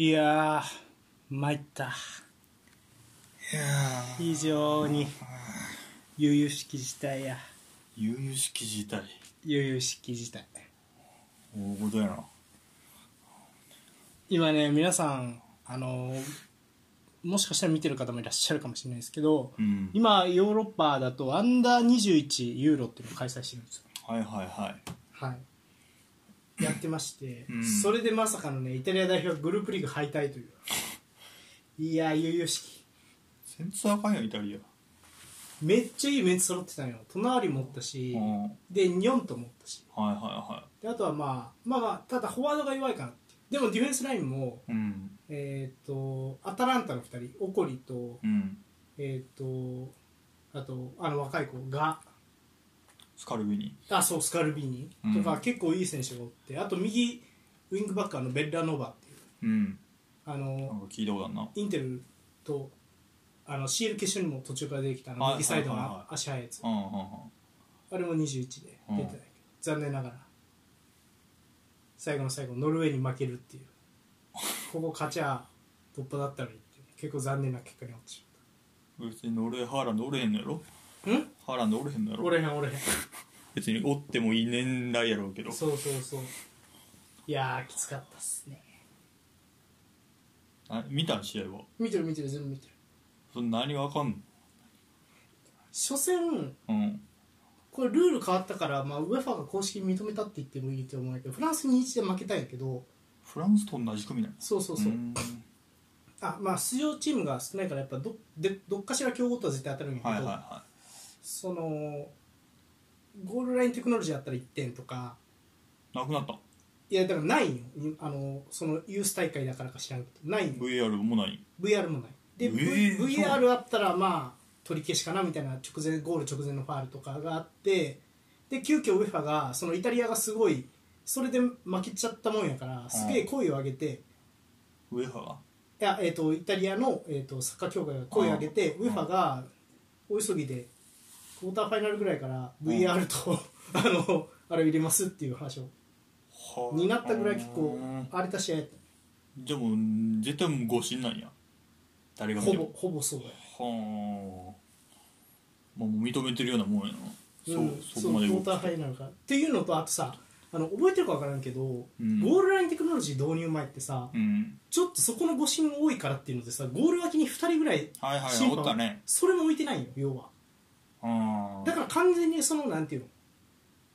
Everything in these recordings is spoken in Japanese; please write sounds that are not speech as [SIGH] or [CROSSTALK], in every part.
いやー参った。いや非常に悠々しき事態や。悠々しき事態。悠々しき事態。大事やな。今ね皆さんあのーもしかしたら見てる方もいらっしゃるかもしれないですけど、うん。今ヨーロッパだとアンダー21ユーロっていうのを開催してるんですよ。はいはいはい。はいやってまして、うん。それでまさかのねイタリア代表がグループリーグ敗退という。いや悠々しきセンツあかんやんイタリア。めっちゃいいメンツ揃ってたのよ。隣もおったし、でニョンともおったし。はいはであとはまあまあまあただフォワードが弱いかなってでもディフェンスラインもいうん。えっ、とアタランタの2人オコリとうん。えっ、とあとあの若い子がスカルビニあそうスカルビーニとか、うん結構いい選手がおって。あと右ウィングバックあのベッラノバっていう。うん。あのか聞いたことあるな。インテルとあの CL 決勝にも途中から出てきたあのはい右サイドの足速いやつ。あれも21で出てないけど、残念ながら。最後の最後ノルウェーに負けるっていう。[LAUGHS] ここ勝ちゃ突破だったのにって結構残念な結果になってし別に俺ハーランドおれへんのやろ？ん？ハーランドおれへんのやろ？俺へん俺へん。別におってもいい年代やろうけど。そうそうそう。いやーきつかったっすね。あ見たん試合は？見てる見てる全部見てる。そ何がわかんの？初戦うん。これルール変わったから、まあ、ウェファが公式に認めたって言ってもいいと思うけどフランスに1で負けたんやけどフランスと同じ組なのそうそうそう、ん。あまあ出場チームが少ないからやっぱどでどっかしら強豪とは絶対当たるんやけど、はいはいはそのゴールラインテクノロジーやったら1点とか。いなくなった？いやだからないんよ。いあのそのユース大会だからか知らんけど。ないんよ VR もない？VR もない。で、え v ー VR あったらまあ取り消しかなみたいな直前ゴール直前のファールとかがあって。で急遽ウェファがそのイタリアがすごいそれで負けちゃったもんやからすげえ声を上げて、ウェハが？いや、えー、とイタリアの、えー、とサッカー協会が声を上げてうん。ウェファが大急ぎでクォーターファイナルぐらいから VR と、[LAUGHS] あのあれを入れますっていう話を。はになったぐらい結構うん。荒れた試合やった。じゃあもう絶対もう誤審なんや。誰が見ても。ほぼほぼそうだよはあ。まあもう認めてるようなもんやな。そう、ん。そこまでクォーターファイナルかっていうのとあとさあの覚えてるか分からんけど、うん。ゴールラインテクノロジー導入前ってさ、うん。ちょっとそこの誤審多いからっていうのでさゴール脇に2人ぐらいはいはい審判おったね。それも置いてないよ要は。あだから完全にそのなんていうの？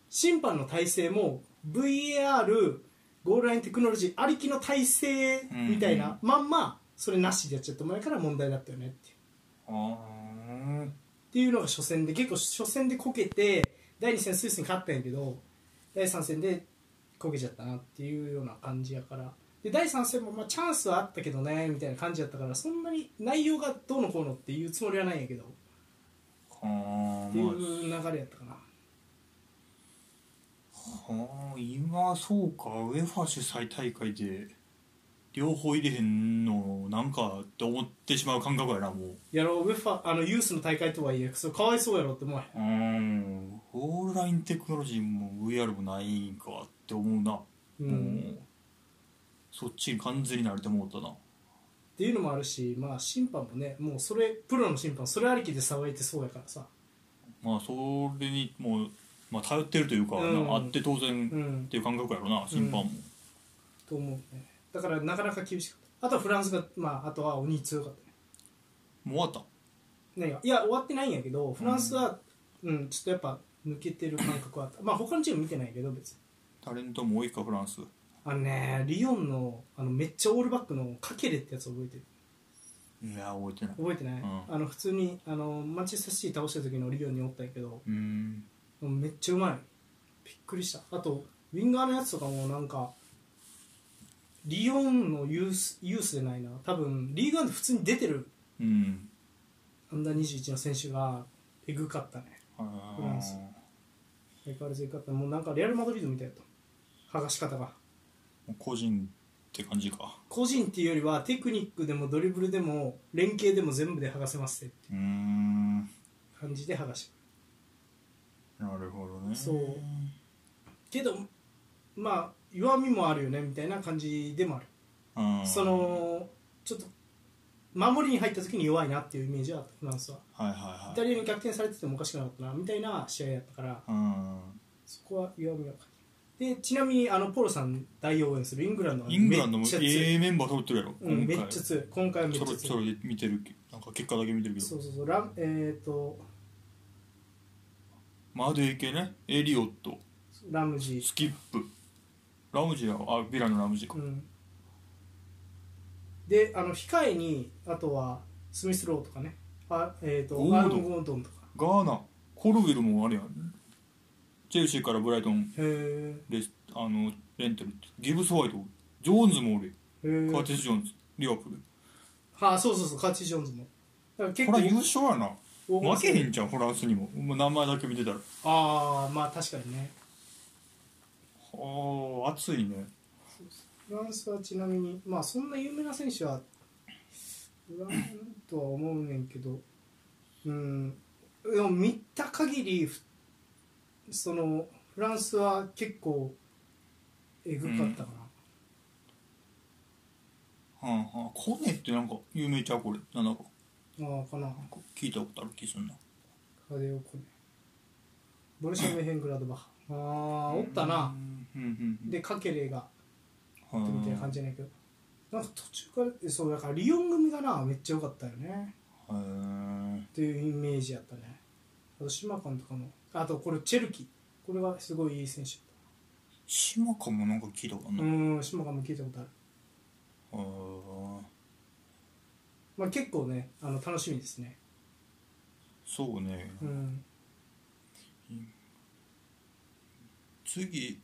審判の体制も VAR ゴールラインテクノロジーありきの体制みたいな、まんまそれなしでやっちゃった前から問題だったよねっていう。っていうのが初戦で結構初戦でこけて第2戦スイスに勝ったんやけど第3戦でこけちゃったなっていうような感じやから。で第3戦もまあチャンスはあったけどねみたいな感じやったからそんなに内容がどうのこうのっていうつもりはないんやけどっはあていまあ。う流れやったかな。はあ今そうか。ウェファ主催大会で両方入れへんのなんかって思ってしまう感覚やなもう。やろう。ウェファあのユースの大会とはいえそれかわいそうやろって思わへん。うん。ゴールラインテクノロジーも VR もないんかって思うな、うん。もう。そっちに完全に慣れてもうたなっていうのもあるし、まあ、審判もねもうそれプロの審判それありきで騒いでそうやからさ、まあそれにもう、まあ、頼ってるというか、うん。あって当然うん。っ、ていう感覚やろな審判も、と思うね。だからなかなか厳しかった。あとはフランスが、まあ、あとは鬼強かったね。もう終わっ何がいや終わってないんやけどフランスは、うんちょっとやっぱ抜けてる感覚はあった。まあ他のチーム見てないけど別に。たタレントも多いかフランスあのねリヨンのあのめっちゃオールバックのカケレってやつ覚えてる？いや覚えてない。覚えてない、うん。あの普通にあのマンチェスターシティ倒した時のリヨンにおったんやけどうん。もうめっちゃうまい。びっくりした。あとウィンガーのやつとかもなんかリヨンのユースユースでないな。多分リーグワンで普通に出てるうん。アンダー21の選手がえぐかったね。あフランス。相変わらずえぐかった。もうなんかレアル・マドリードみたいだった。剥がし方が。ー個人って感じか。個人っていうよりはテクニックでもドリブルでも連携でも全部で剥がせますって。うーん。感じで剥がしてなるほどね。そう。けどまあ弱みもあるよねみたいな感じでもある。うん。そのちょっと守りに入った時に弱いなっていうイメージはあったフランスは。はいはいイタリアに逆転されててもおかしくなかったなみたいな試合やったから。そこは弱みを感じるでちなみにあのポロさん大応援するイングランドはイングランドもめっちゃ強い、ええメンバー揃ってるやろ。うん、めっちゃ強い。今回はめっちゃ強い。ちょろちょろで見てるなんか結果だけ見てるけど。そうそうそう。ランえっ、とマドエケね。エリオット。ラムジー。スキップ。ラムジーはあヴィラのラムジーか。うん、であの控えにあとはスミスローとかね。あ、えー、とゴードン。アーロン・ゴードンとか。ガーナ。コルウィルもあれやんチェルシーからブライトンへレスあのレンタルギブス・ホワイト。ジョーンズもおるえカーティス・ジョーンズリバプールはあそうそうそうカーチ・ジョーンズも。だから結構。これ優勝やな。負けへんじゃんフランスにも。もう名前だけ見てたら。ああまあ確かにね。はあ熱いね。フランスはちなみにまあそんな有名な選手はおらんとは思うねんけど。うん。でも見た限りふそのフランスは結構えぐかったかな、はあはあコネってなんか有名ちゃう？これ。なんだか。ああかな。なんか聞いたことある気すんな。カデオコネ。ボルシャメヘングラドバッハ。ああおったな。うんうんうんでカケレが。はあみたいな感じじゃないけどなんか途中からそうだからリヨン組がな。めっちゃ良かったよね。へえっていうイメージやったね。あと島監とかもあとこれチェルキ。これはすごいいい選手。島かもなんか聞いたことあるうな、ん島監も聞いたことある。はあまあ結構ねあの楽しみですね。そうね、うん。次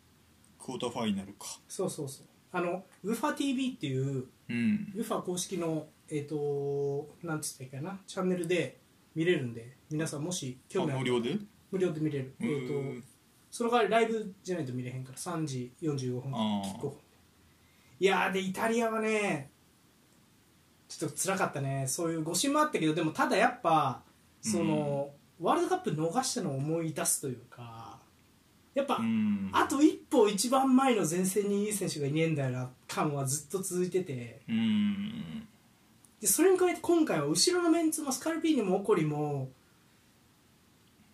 クォーターファイナルか。そうそうそう。あのウファ TV っていううん。ウファ公式のえっ、となんつったらいいかなチャンネルで見れるんで皆さんもし興味あるあ無料で？無料で見れる。えっ、とうんその代わりライブじゃないと見れへんから3時45分あー。キックオフいやーでイタリアはねちょっと辛かったね。そういう誤審もあったけどでもただやっぱその、ワールドカップ逃したのを思い出すというかやっぱ、うん。あと一歩一番前の前線にいい選手がいねえんだよな感はずっと続いてて。うん。でそれに加えて今回は後ろのメンツもスカルピーニもオコリも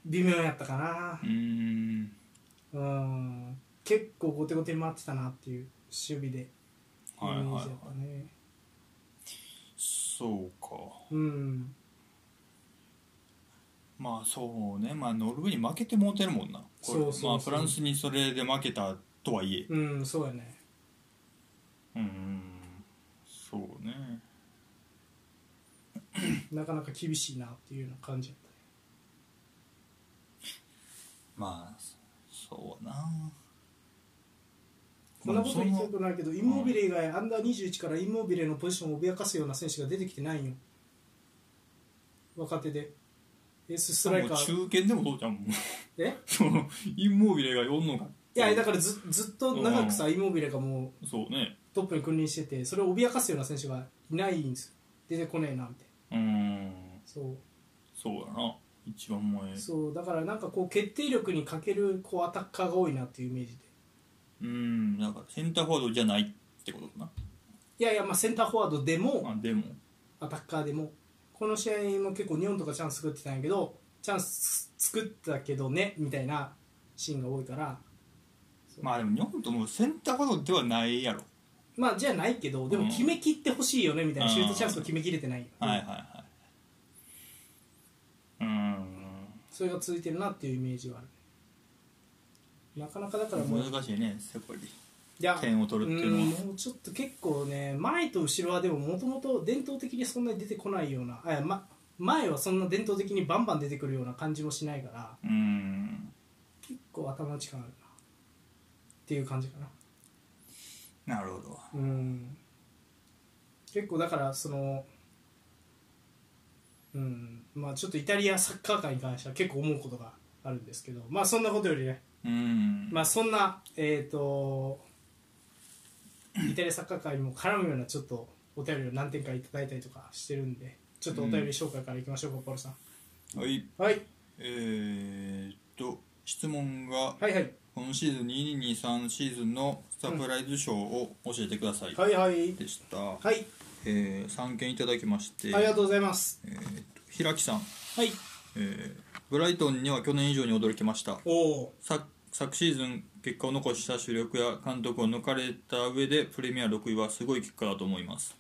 微妙やったかな。うん。うん。結構後手後手に回ってたなっていう守備で。イメはいはい。はいージやったね、そうか。うん。まあそうね。まあノルウェーに負けてもうてるもんな。そうそうまあフランスにそれで負けたとはいえ。うんそうやね。うん。そうね。なかなか厳しいなっていうような感じやった。ねまあそうな。こんなこと言いたまあくないけどインモビレ以外アンダー21からインモビレのポジションを脅かすような選手が出てきてないよ。若手で。エースストライカー。中堅でもそうじゃん。もうえ？[LAUGHS] そのインモービレが4のかいやだからずずっと長くさインモビレがもうそうね。トップに君臨しててそれを脅かすような選手がいないんですよ。出てこねえなみたいな。うん。そう。そうやな一番前。そうだからなんかこう決定力に欠けるこうアタッカーが多いなっていうイメージで。うんだからセンターフォワードじゃないってことかいやいやまあセンターフォワードでもなあでも。アタッカーでも。この試合も結構日本とかチャンス作ってたんやけどチャンス作ったけどねみたいなシーンが多いから。まあでも日本ともセンターフォワードではないやろ。まあじゃないけどでも決めきってほしいよねみたいなうん。シュートチャンスを決めきれてないよ、はいはいはいうんそれが続いてるなっていうイメージはある。なかなかだからもう難しいねやっぱりいや点を取るっていうのは。んもうちょっと結構ね前と後ろはでももともと伝統的にそんなに出てこないようなあま、前はそんな伝統的にバンバン出てくるような感じもしないからうん。結構頭の力あるなっていう感じかな。なるほど。うん。結構だからそのうんまあちょっとイタリアサッカー界に関しては結構思うことがあるんですけどまあそんなことよりねうん。まあそんなえっ、とイタリアサッカー界にも絡むようなちょっとお便りを何点かいただいたりとかしてるんでちょっとお便り紹介からいきましょうか、ポルさん。はい。はい。えー、っと質問がはいはい。今シーズン2223シーズンのサプライズ賞を教えてください、はいはい。でした、はい。えー、3件いただきましてありがとうございます。えーと平木さん、はい。えーブライトンには去年以上に驚きました。おお昨昨シーズン結果を残した主力や監督を抜かれた上でプレミア6位はすごい結果だと思います。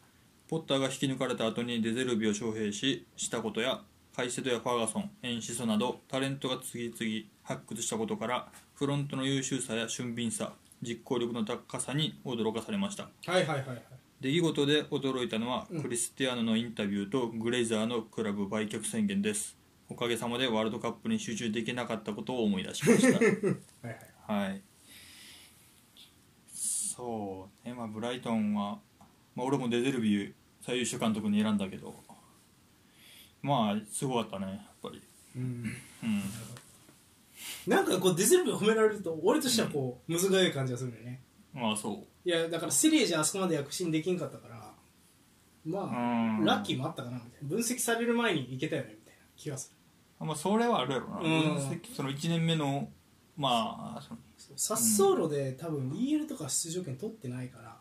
ポッターが引き抜かれた後にデゼルビを招聘ししたことやカイセドやファーガソンエンシソなどタレントが次々発掘したことからフロントの優秀さや俊敏さ実行力の高さに驚かされました。はいはいはいはい出来事で驚いたのは、クリスティアーノのインタビューとグレイザーのクラブ売却宣言です。おかげさまでワールドカップに集中できなかったことを思い出しました。[LAUGHS] はいはい。はい。そうね。まあブライトンは、まあ、俺もデゼルビー最優秀監督に選んだけどまあすごかったねやっぱり。うん。うん。なんかこうデゼルビー褒められると俺としてはこうむずがゆい感じがするんだよねまあそう。いやだからセリエじゃあそこまで躍進できんかったからまうん。あラッキーもあったかなみたいな。分析される前にいけたよねみたいな気がすまあそれはあるやろな、うん。分析その1年目のまあそのるサッソーロで多分 EL とか出場権取ってないから、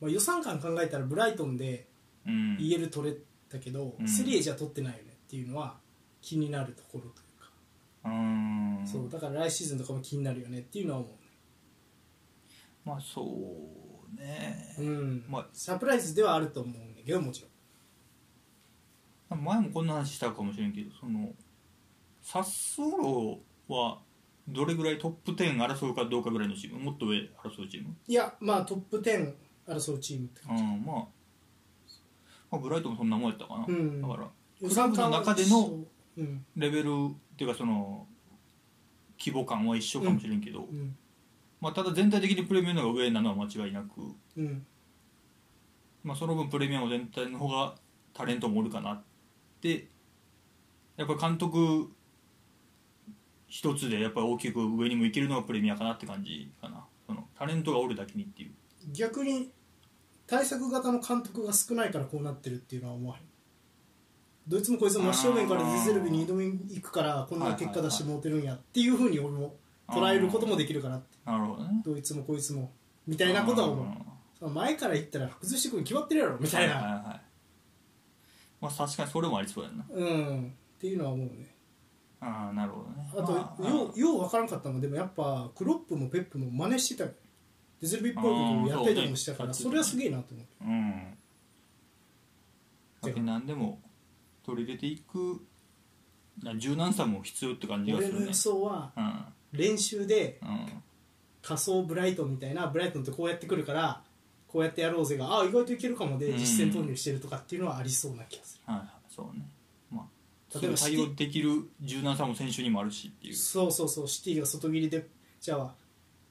まあ、予算感考えたらブライトンでうん。EL 取れたけど、うん。セリエじゃ取ってないよねっていうのは気になるところというか、うん。そうだから来シーズンとかも気になるよねっていうのは思まあそうね。う、うん。まあサプライズではあると思うんだけどもちろん。前もこんな話したかもしれんけどそのサッソーロはどれぐらいトップ10争うかどうかぐらいのチームもっと上争うチーム？いやまあトップ10争うチームってうんまあ、まあブライトもそんなもんやったかな、うん。だから予クラブの中でのうん。レベルっていうかその規模感は一緒かもしれんけど、うんまあ、ただ全体的にプレミアムが上なのは間違いなく、うん。まあ、その分プレミアム全体の方がタレントもおるかなって。やっぱ監督一つでやっぱり大きく上にもいけるのがプレミアかなって感じかな。そのタレントがおるだけにっていう。逆に対策型の監督が少ないからこうなってるっていうのは思わへん。どいつもこいつも真正面からデゼルビに挑みに行くからこんな結果出してもうてるんやっていうふうに俺も捉えることもできるからって。なるほどね。どいつもこいつもみたいなことは思う。前から言ったら崩してくるに決まってるやろみたいな、はいはいはい。まあ確かにそれもありそうやんな。うんっていうのは思うね。ああなるほどね。あと、まあようよう分からんかったのがでもやっぱクロップもペップも真似してたよ。デゼルビっぽいことをやったりとかもしてたからそ,、れはすげえなと思って。うんだけど何でも取り入れていく。な柔軟さも必要って感じがするね。俺の予想はうん練習でうん。仮想ブライトンみたいなブライトンってこうやってくるからこうやってやろうぜがあ意外といけるかもでうん。実践投入してるとかっていうのはありそうな気がすはいはいそうね。まあ例えば対応できる柔軟さも選手にもあるしっていう。るそうそうそうシティが外切りでじゃあ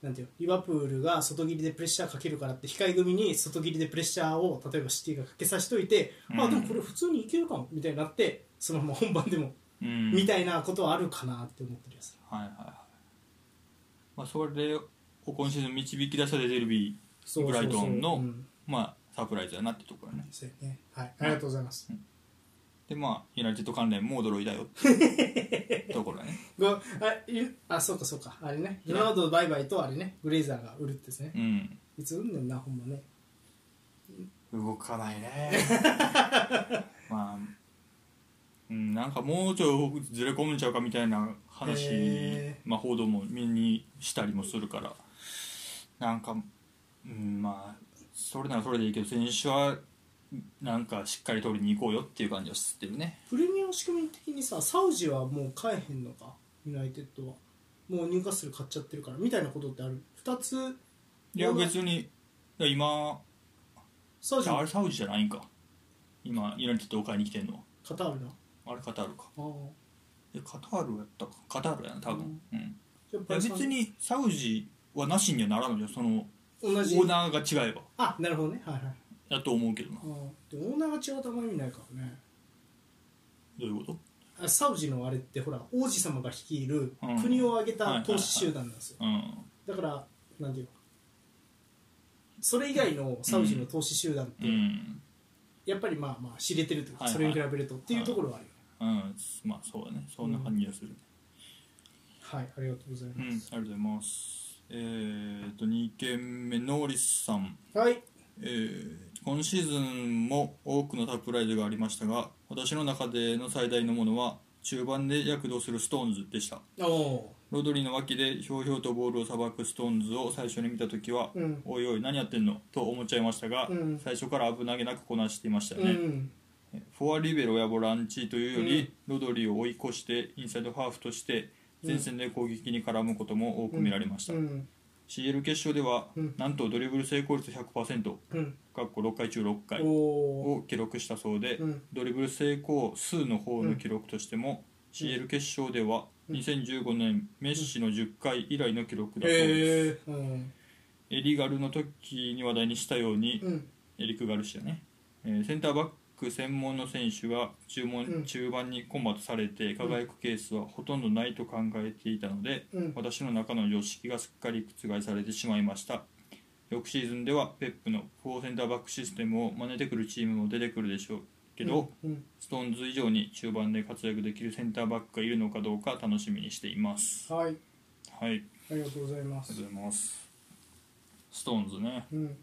なんていうのリバプールが外切りでプレッシャーかけるからって控え組に外切りでプレッシャーを例えばシティがかけさせといて、うん。あでもこれ普通にいけるかもみたいになってそのまま本番でも、うん。みたいなことはあるかなって思ってるやつはいはいはいまあそれを今シーズン導き出したデゼルビそうブライトンのまあサプライズやなってところね。そうやね。はい。ありがとうございます、でまあユナイテッド関連も驚いたよって [LAUGHS] ところだね。ごあいあそうかそうか。あれね。ロナウドバイバイとあれね。グレイザーが売るってですね。うん。いつ売んねんなほんまね。動かないね。[LAUGHS] まあうんなんかもうちょいずれ込むんちゃうかみたいな話、へまあ、報道も目にしたりもするから。なんか、うん、まあそれならそれでいいけど選手はなんかしっかり取りに行こうよっていう感じはしてるね。プレミアム仕組み的にさサウジはもう買えへんの？かユナイテッドは。もう入荷する買っちゃってるからみたいなことってある？2つ？いや別に。いや今サウジあれサウジじゃないんか。今ユナイテッドを買いに来てんのは。カタールなあれカタールか。えカタールやったか。カタールやな多分。うん、いや別にサウジはなしにはならんのじゃんその同じ。オーナーが違えば。あなるほどね。はいはい。やと思うけどな。ああ。でもオーナーが違うとあんまり意味ないからね。どういうこと？あサウジのあれってほら王子様が率いるうん。国を挙げた投資集団なんですよ、うん。だからなんていうの？それ以外のサウジの投資集団って、うん。やっぱりまあまあ知れてるというか、はいはい。それに比べるとっていうところはあるよねうんまあそうだね。そんな感じがするね。はいありがとうございます、うん、ありがとうございます。えー、と2件目ノーリスさん、はい。えー今シーズンも多くのサプライズがありましたが私の中での最大のものは中盤で躍動するストーンズでした。ロドリの脇でひょうひょうとボールをさばくストーンズを最初に見た時は、うん。おいおい何やってんの？と思っちゃいましたが、うん。最初から危なげなくこなしていましたね、んフォアリベロやボランチというより、ロドリを追い越してインサイドハーフとして前線で攻撃に絡むことも多く見られました、うん。CL 決勝では、うん。なんとドリブル成功率100%うん。かっこ6回中6回を記録したそうで、うん。ドリブル成功数の方の記録としても、CL 決勝では2015年メッシの10回以来の記録だそうです、ええうん。エリガルの時に話題にしたように、うん。エリック・ガルシアね、えーセンターバック専門の選手が注文、うん。中盤にコンバートされて輝くケースはほとんどないと考えていたので、うん。私の中の常識がすっかり覆されてしまいました。翌シーズンではペップの4センターバックシステムを真似てくるチームも出てくるでしょうけど、うん。ストーンズ以上に中盤で活躍できるセンターバックがいるのかどうか楽しみにしています。はい。はい。ありがとうございます。ありがとうございます。ストーンズね。うん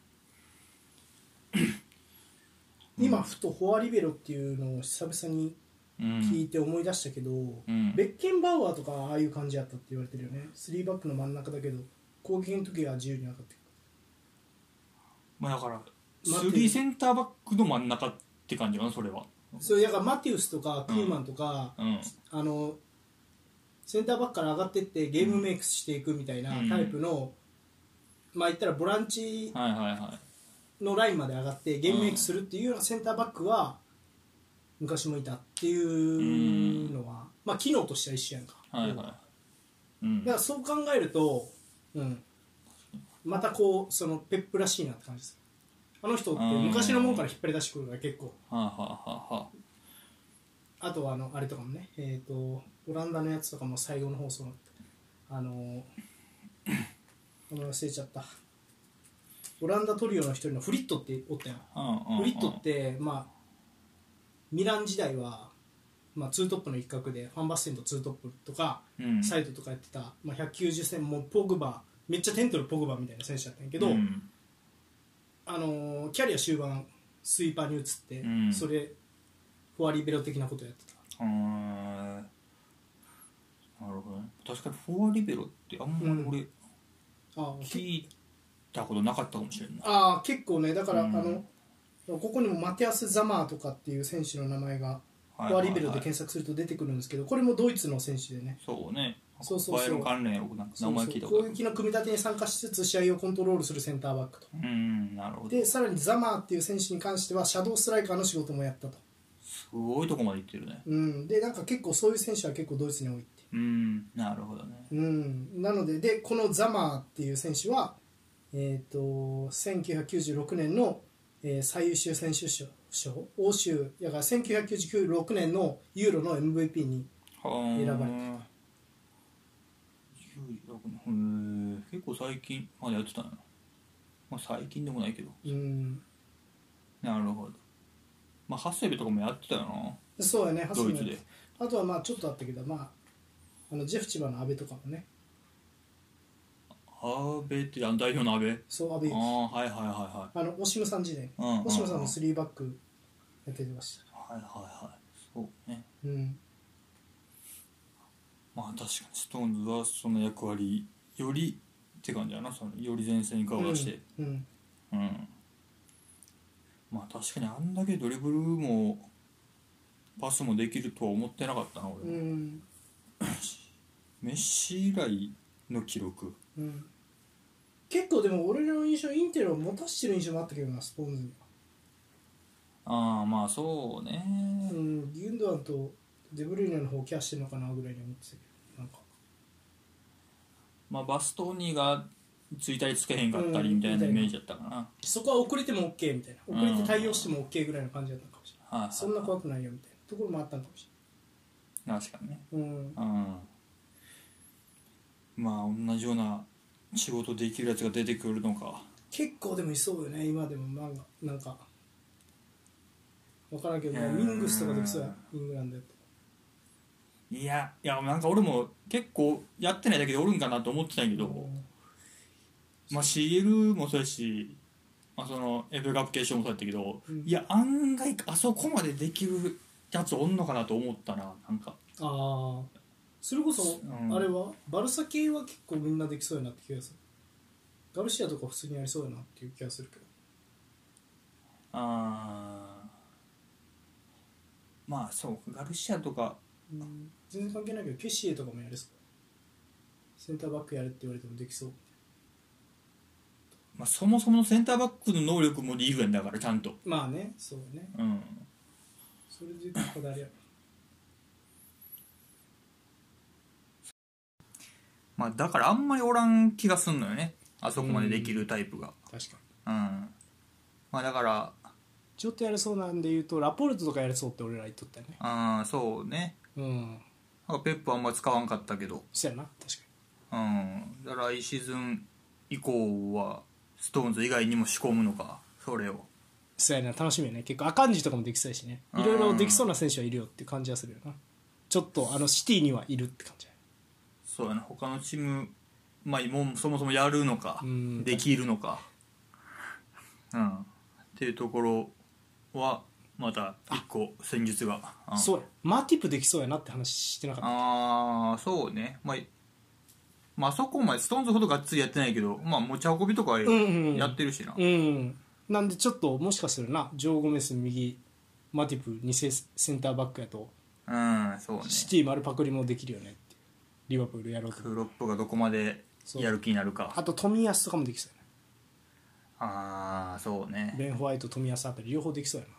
今ふとフォアリベロっていうのを久々にうん。聞いて思い出したけど、うん。ベッケンバウアーとかああいう感じやったって言われてるよね。3バックの真ん中だけど攻撃の時は自由に上がってく。まあだから待って3センターバックの真ん中って感じかなそれは。るそうだからマティウスとかクーマンとか、うん。あのセンターバックから上がってってゲームメイクしていくみたいなうんタイプの、まあ言ったらボランチはいはいはいのラインまで上がってゲームメイクするっていうようなセンターバックは昔もいたっていうのは、まあ機能としては一緒やんか、はいはい。うん。だからそう考えると、うん、またこうそのペップらしいなって感じです。あの人って昔のもんから引っ張り出してくるから結構。はあはあはあはあとはあのあれとかもねえっ、とオランダのやつとかも最後の放送のあの [LAUGHS] 名前忘れちゃったオランダトリオの一人のフリットっておったよあうんうんうん。フリットってまあミラン時代はまあツートップの一角でファンバステンとツートップとかうん。サイドとかやってた、まあ、190センもうポグバめっちゃテントルポグバみたいな選手だったんやけど、うん。あのーキャリア終盤スイーパーに移って、うん。それフォアリベロ的なことやってた。なるほどね。確かにフォアリベロってあんまり俺あー聞いたことなかったかもしれんな。いあー結構ねだから、うん。あのここにもマテアス・ザマーとかっていう選手の名前がフォアリベロで検索すると出てくるんですけどこれもドイツの選手でね。そうね。そうそうそう。関連名前聞いたそうそう。攻ことある撃の組み立てに参加しつつ試合をコントロールするセンターバックと。うんなるほど。でさらにザマーっていう選手に関してはシャドーストライカーの仕事もやったと、すごいとこまで行ってるね。うん、でなんか結構そういう選手は結構ドイツに多いって。うん。なるほどね。うん、なのででこのザマーっていう選手は、えー、と1996年の、えー最優秀選手賞賞欧州だから1996年のユーロの MVP にはあ選ばれて96年へえ結構最近までやってたなまあ最近でもないけど。うん。なるほど。まあハッセベとかもやってたよな。そうやねハスミドイツで。あとはまあちょっとあったけど、まあ、あのジェフ千葉の阿部とかもね阿部ってあの代表の阿部そうああはいはいはいはい。あのオシムさん時代。うんうんうん。オシムさんの3バックやってました。はいはいはい。そうね。うん。まあ確かにストーンズはその役割よりって感じやな。そのより前線に顔出して。うんうん、まあ確かにあんだけドリブルもパスもできるとは思ってなかったなう俺、ん。[COUGHS] メッシ以来の記録うん。結構でも俺の印象インテルを持たしてる印象もあったけどなスポーンズにああまあそうね。うんギュンドアンとデブルイネの方をケアしてるのかなぐらいに思ってたけどなんか。まあバストーニがついたりつけへんかったりみたいなイメージだったかな、そこは遅れても OK みたいな。遅れて対応しても OK ぐらいの感じだったのかもしれない、はいはいそんな怖くないよみたいなところもあったのかもし確かにね。れない、うん、うんまあ同じような仕事できるやつが出てくるのか。結構でもいそうよね今でも。漫画なんか分からんけど、うんミングスとかできそうやイングランドやといやいやなんか俺も結構やってないだけでおるんかなと思ってたんやけど、まあ CL もそうやし、まあ、そのエブカップ決勝もそうやったけど、うん。いや案外あそこまでできるやつおんのかなと思ったななんか。ああそれこそ、うん。あれはバルサ系は結構みんなできそうやなって気がする。ガルシアとか普通にやりそうやなっていう気がするけど。あー。まあそうガルシアとか。全然関係ないけどケシエとかもやれそう。センターバックやれって言われてもできそう。まあ、そもそものセンターバックの能力もリーグやんだからちゃんと。まあねそうね。うん。それで言うと誰や。ろまあだからあんまりおらん気がすんのよね。あそこまでできるタイプが。確かに。うん。まあだからちょっとやれそうなんで言うとラポルトとかやれそうって俺ら言っとったよね。あーそうね。うん。なんかペップあんま使わんかったけど。そうやな確かうん。だから来シーズン以降はストーンズ以外にも仕込むのかそれを。にそうやな楽しみやね。結構アカンジとかもできそうやしね。いろいろできそうな選手はいるよっていう感じはするよな。ちょっとあのシティにはいるって感じそうやな他のチームまあもうそもそもやるのかうん。できるのか。うん。っていうところはまた一個戦術が。うん。そうや。マーティップできそうやなって話してなかった。ああそうね。まあまああそこまでストーンズほどがっつりやってないけどまあ持ち運びとかはうんうんやってるしな、うんなんでちょっともしかするな。ジョー・ゴメス右マティプ偽センターバックやと。うんそうね。シティ丸パクリもできるよね。っリバプールやろうと。クロップがどこまでやる気になるか。あと冨安とかもできそうやああそうね。なベン・ホワイト冨安あたり両方できそうやな。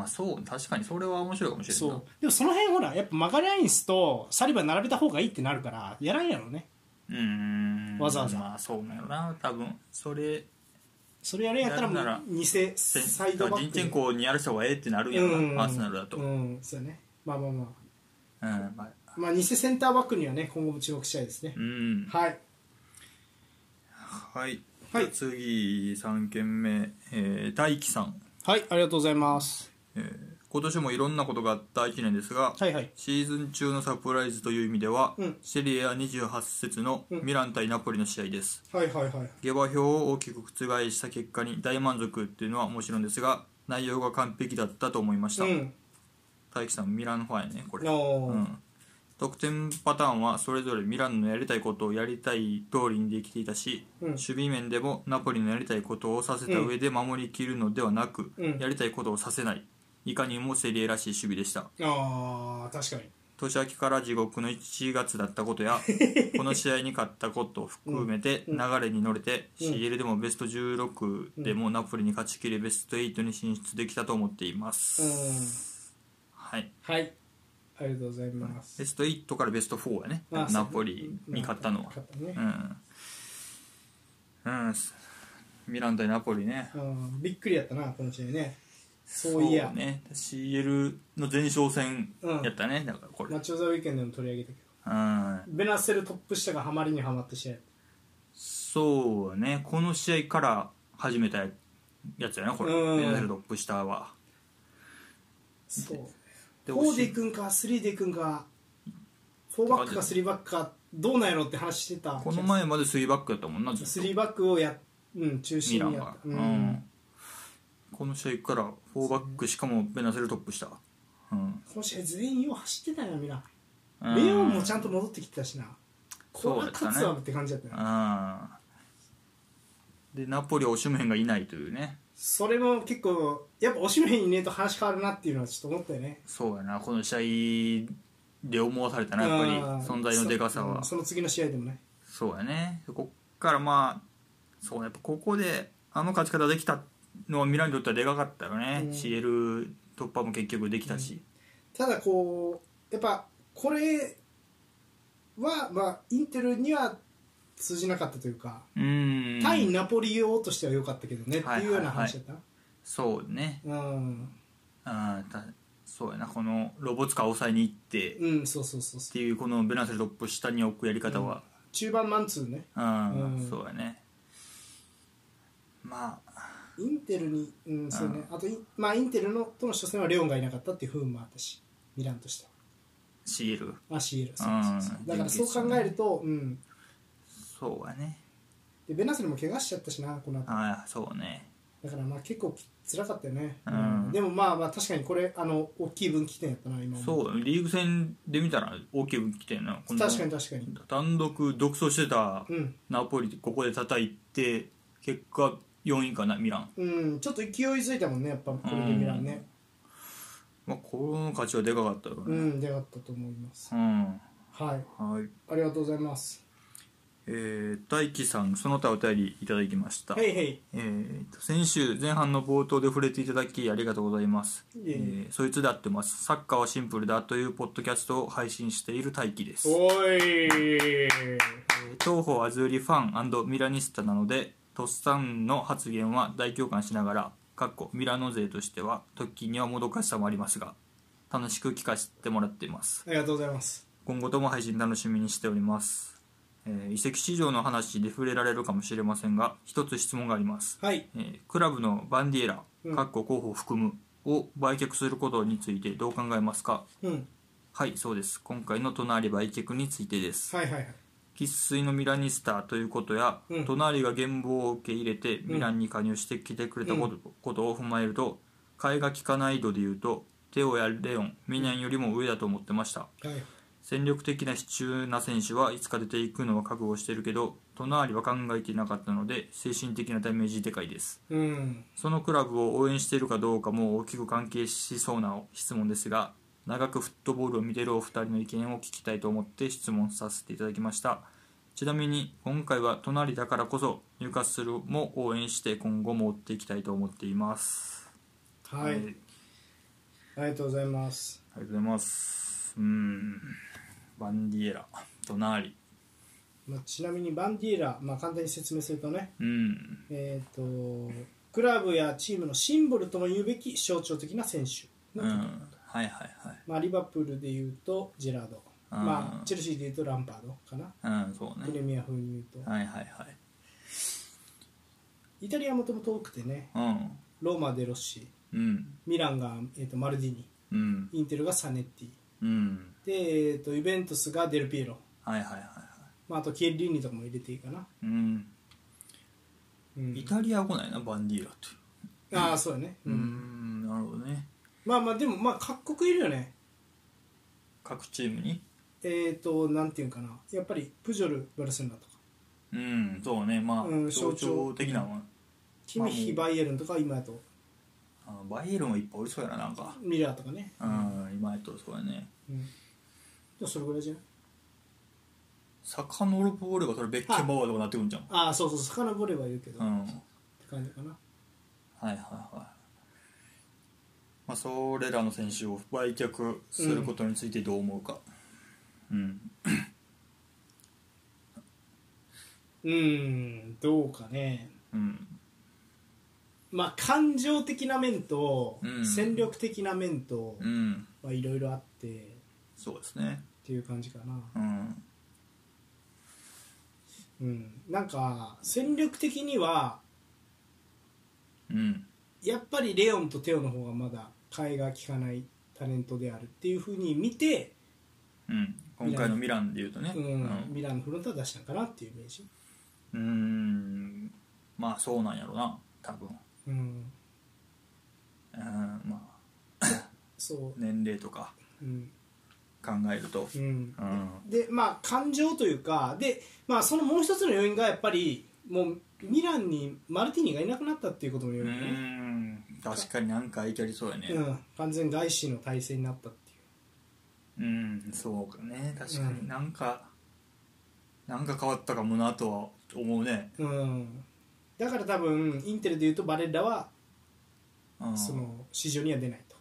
ああそう。確かにそれは面白いかもしれな。いそう。でもその辺ほらやっぱマガラインスとサリバン並べた方がいいってなるからやらんやろね。うーん。わざわざ。まあそうなのな。多分それそれやるんやったらもやるならう偽サイドバックジンチェンコにやる人がええってなるんやろな、うん。アーセナルだと、ううん。んそうやね。まあまあまあ。まあまあ偽センターバックにはね今後も注目したいですね。うん。はい。はい、はい。次3件目、えー大輝さん、はいありがとうございます。えー今年もいろんなことがあった1年ですが、はいはい。シーズン中のサプライズという意味では、うん。セリエ A28 節のミラン対ナポリの試合です、はいはいはい。下馬評を大きく覆した結果に大満足っていうのはもちろんですが内容が完璧だったと思いました、うん。大輝さんミランファンやねこれ。うん、得点パターンはそれぞれミランのやりたいことをやりたい通りにできていたし、うん。守備面でもナポリのやりたいことをさせた上で守りきるのではなく、うん。やりたいことをさせない。いかにもセリエらしい守備でした。ああ確かに。年明けから地獄の1月だったことや [LAUGHS] この試合に勝ったことを含めて流れに乗れて、うん。CL でもベスト16でもナポリに勝ちきりベスト8に進出できたと思っています、うん。はい。はいありがとうございます。ベスト8からベスト4やね。あナポリに勝ったのは。ね。うん、うん、ミラン対ナポリね。うんびっくりやったなこの試合ね。そういや。そうね。CL の前哨戦やったね、だからこれ、マッチョ・ザ・ウィーケンドでも取り上げたけうん、どベナッセルトップ下がハマりにはまった試合そうね。この試合から始めたやつやなこれ。うん。ベナゼルトップ下は。そう。で4でいくんか3でいくんか4バックか3バックかどうなんやろって話してた。この前まで3バックやったもんなずっと。3バックをや、うん、中ミ心にやった、ううん。ん、この試合から4バックしかもベナゼルトップ下うん。この試合全員よう走ってたよミラン。うん。レオンもちゃんと戻ってきてたしな。これは勝つわって感じだったようん。でナポリはオシムヘンがいないというねそれも結構やっぱおしめいねえと話変わるなっていうのはちょっと思ったよね。そうやな。この試合で思わされたなやっぱり。うん。存在のでかさは。そ,、の次の試合でもね。そうやね。こっからまあそうやっぱここであの勝ち方できたのはミランにとってはでかかったよね、うん。CL 突破も結局できたし、ただこうやっぱこれはまあインテルには通じなかったというか、うん。対ナポリ用としては良かったけどねってはいい。うような話だった、そうね。うん。あたそうやな。このロボツカを抑えに行って。っうんそうそうそうそう。ていうこのベナセルトップ下に置くやり方は、中盤マンツーね。うんうん。そうやね。まあ。インテルに、うんそうね。あとインまあインテルのとの初戦はレオンがいなかったっていう不運もあったしミランとしては。CL あ CL そうそうそうう。んだからそう考えるとうんそうやね。でベナスにも怪我しちゃったしなこの後。ああそうね。だからまあ結構辛かったよね、うん。でもまあまあ確かにこれあの大きい分岐点やったな今もそうリーグ戦で見たら大きい分岐点な確かに確かに。単独独走してたうん、ナポリここで叩いて結果4位かなミラン、うん、ちょっと勢いづいたもんねやっぱこれでミランね。まあ、この勝ちはでかかったよね。うん、でかったと思います。うん、はい。はい。ありがとうございますえー、大輝さんその他お便りいただきました。へいへい。えーと先週前半の冒頭で触れていただきありがとうございます、いえいえ。えーそいつで合ってます。サッカーはシンプルだというポッドキャストを配信している大輝です。おいえー東方アズーリファンミラニスタなのでとっさんの発言は大共感しながらかっこミラノ勢としては時にはもどかしさもありますが楽しく聞かせてもらっています。ありがとうございます。今後とも配信楽しみにしております、えー移籍市場の話で触れられるかもしれませんが一つ質問があります、はい。えークラブのバンディエラうん。かっこ候補を含むを売却することについてどう考えますか？うん。はいそうです。今回の隣売却についてです。はいはいはい。生粋のミラニスタということや、うん。隣が現望を受け入れてミランに加入してきてくれたこと,、ことを踏まえると替えが利かない度でいうとテオやレオンミニャンよりも上だと思ってました。はい戦力的な支柱な選手はいつか出ていくのは覚悟してるけど隣は考えていなかったので精神的なダメージでかいです。うん。そのクラブを応援しているかどうかも大きく関係しそうな質問ですが長くフットボールを見ているお二人の意見を聞きたいと思って質問させていただきました。ちなみに今回は隣だからこそ入荷するも応援して今後も追っていきたいと思っています。はい、ありありがとうございます。がとうございます。うんバンディエラ隣まあ、ちなみにバンディエラ、まあ、簡単に説明するとね、うん。えー、とクラブやチームのシンボルとも言うべき象徴的な選手のうん。こと、はいはいはい。まあ、リバプールでいうとジェラード、うん。まあ、チェルシーでいうとランパードかな、うんそうね。プレミア風に言うと、はいはいはい。イタリアはもともと多くてねうん。ローマでロッシうん。ミランが、えー、とマルディニ。うん。インテルがサネッティ。うんで、えー、とユベントスがデルピエロ、はいはいはいはい。まあ、あとキエリーニとかも入れていいかな、うん。うん。イタリア来ないなバンディーラってああそうだね、うーんなるほどね。まあまあでもまあ各国いるよね。各チームに？えっ、となんていうんかな。やっぱりプジョルバルセロナとか。うんそうね。まあ、うん象徴。的なのは、キミヒ・バイエルンとか今やと。あバイエルンはいっぱいおりそうやななんか。ミラーとかね、うん今やとそうやね。うん、でもそれぐらいじゃないサカノルポーレがそれベッケンバワーとかなってくんじゃん。ああそうそう遡れば言うけど、うん。って感じかな。はいはいはいまあそれらの選手を売却することについてどう思うか。うん。うーん。どうかね。うん。まあ感情的な面と、うん。戦力的な面とうん。まあいろいろあって。っそうですねていう感じかな。うん。うん。なんか戦力的にはうん。やっぱりレオンとテオの方がまだ替えが利かないタレントであるっていうふうに見て、うん。今回のミランでいうとね。うん。ミランのフロントは出したんかなっていうイメージ、うんうん。まあそうなんやろな。多分。うん、うん。まあ。そ年齢とか。う、うん考えると。うん、うん。でまあ感情というかで、まあ、そのもう一つの要因がやっぱりもうミランにマルティニがいなくなったっていうことも要う因だね、ん。確かになんかいけりそうやね。うん、完全外資の体制になったっていう。うん。そうかね。確かうん。になんか、なんか変わったかもなとは思うね。うん、だから多分インテルでいうとバレッラはうん。その市場には出ないと。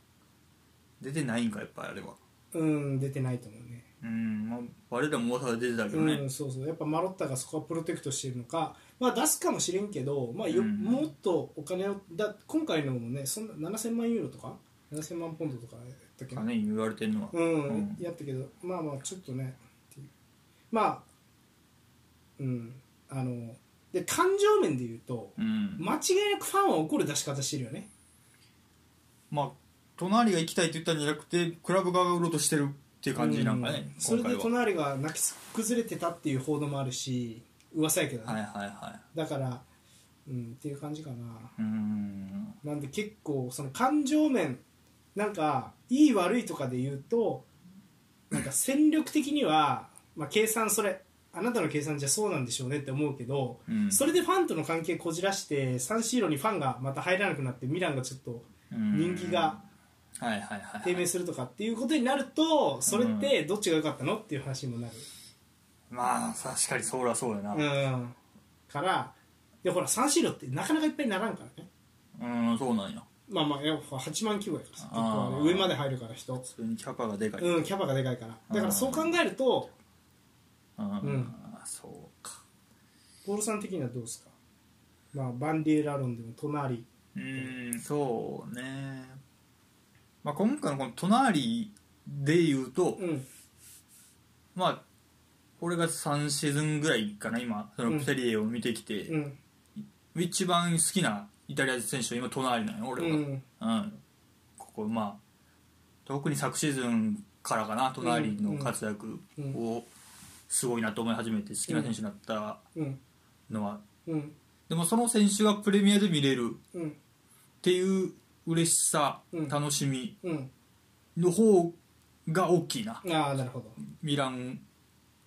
出てないんかやっぱりあれはうん出てないと思うね。うんまあ我らも噂で出てたけどね。うん、そうそう。やっぱマロッタがそこはプロテクトしてるのか、まあ、出すかもしれんけど、まあようん。もっとお金をだ今回のもねそんな7000万ユーロとか？7000万ポンドとかやったっけな？金に言われてんのは。うん、うん。やったけどまあまあちょっとねまあうんあので感情面で言うとうん。間違いなくファンは怒る出し方してるよね。まあ隣が行きたいって言ったんじゃなくてクラブ側が売ろうとしてるっていう感じなんかねうん。それで隣が泣き崩れてたっていう報道もあるし噂やけどね、はいはいはだからうんっていう感じかな。いうん。なんで結構その感情面なんかいい悪いとかで言うとなんか戦力的には、まあ、計算それあなたの計算じゃそうなんでしょうねって思うけど、うん。それでファンとの関係こじらしてサンシーロにファンがまた入らなくなってミランがちょっと人気がはいはいはい低迷するとかっていうことになるとそれってどっちが良かったのっていう話にもなる、まあ確かにそりゃそうやな。うん、からでほらサンシーロってなかなかいっぱいにならんからね。うんそうなんや。まあまあやっぱ8万規模やからさ。結あー。構上まで入るから人。普通にキャパがでかいうんキャパがでかいから。だからそう考えるとうん。ん。そうか。ポールさん的にはどうですか？まあバンディーラロンでも隣。うんそうねまあ今回のこの隣で言うとうん。まあこれが3シーズンぐらいかな今そうん。のセリエを見てきて、うん。一番好きなイタリア人選手は今隣なのよ俺は、うん。うん。ここまあ特に昨シーズンからかな隣の活躍をすごいなと思い始めて好きな選手になったうん。のは、うん。でもその選手がプレミアで見れるうん。っていう嬉しさ、うん。楽しみうん。の方が大きいな。ああなるほど。ミラン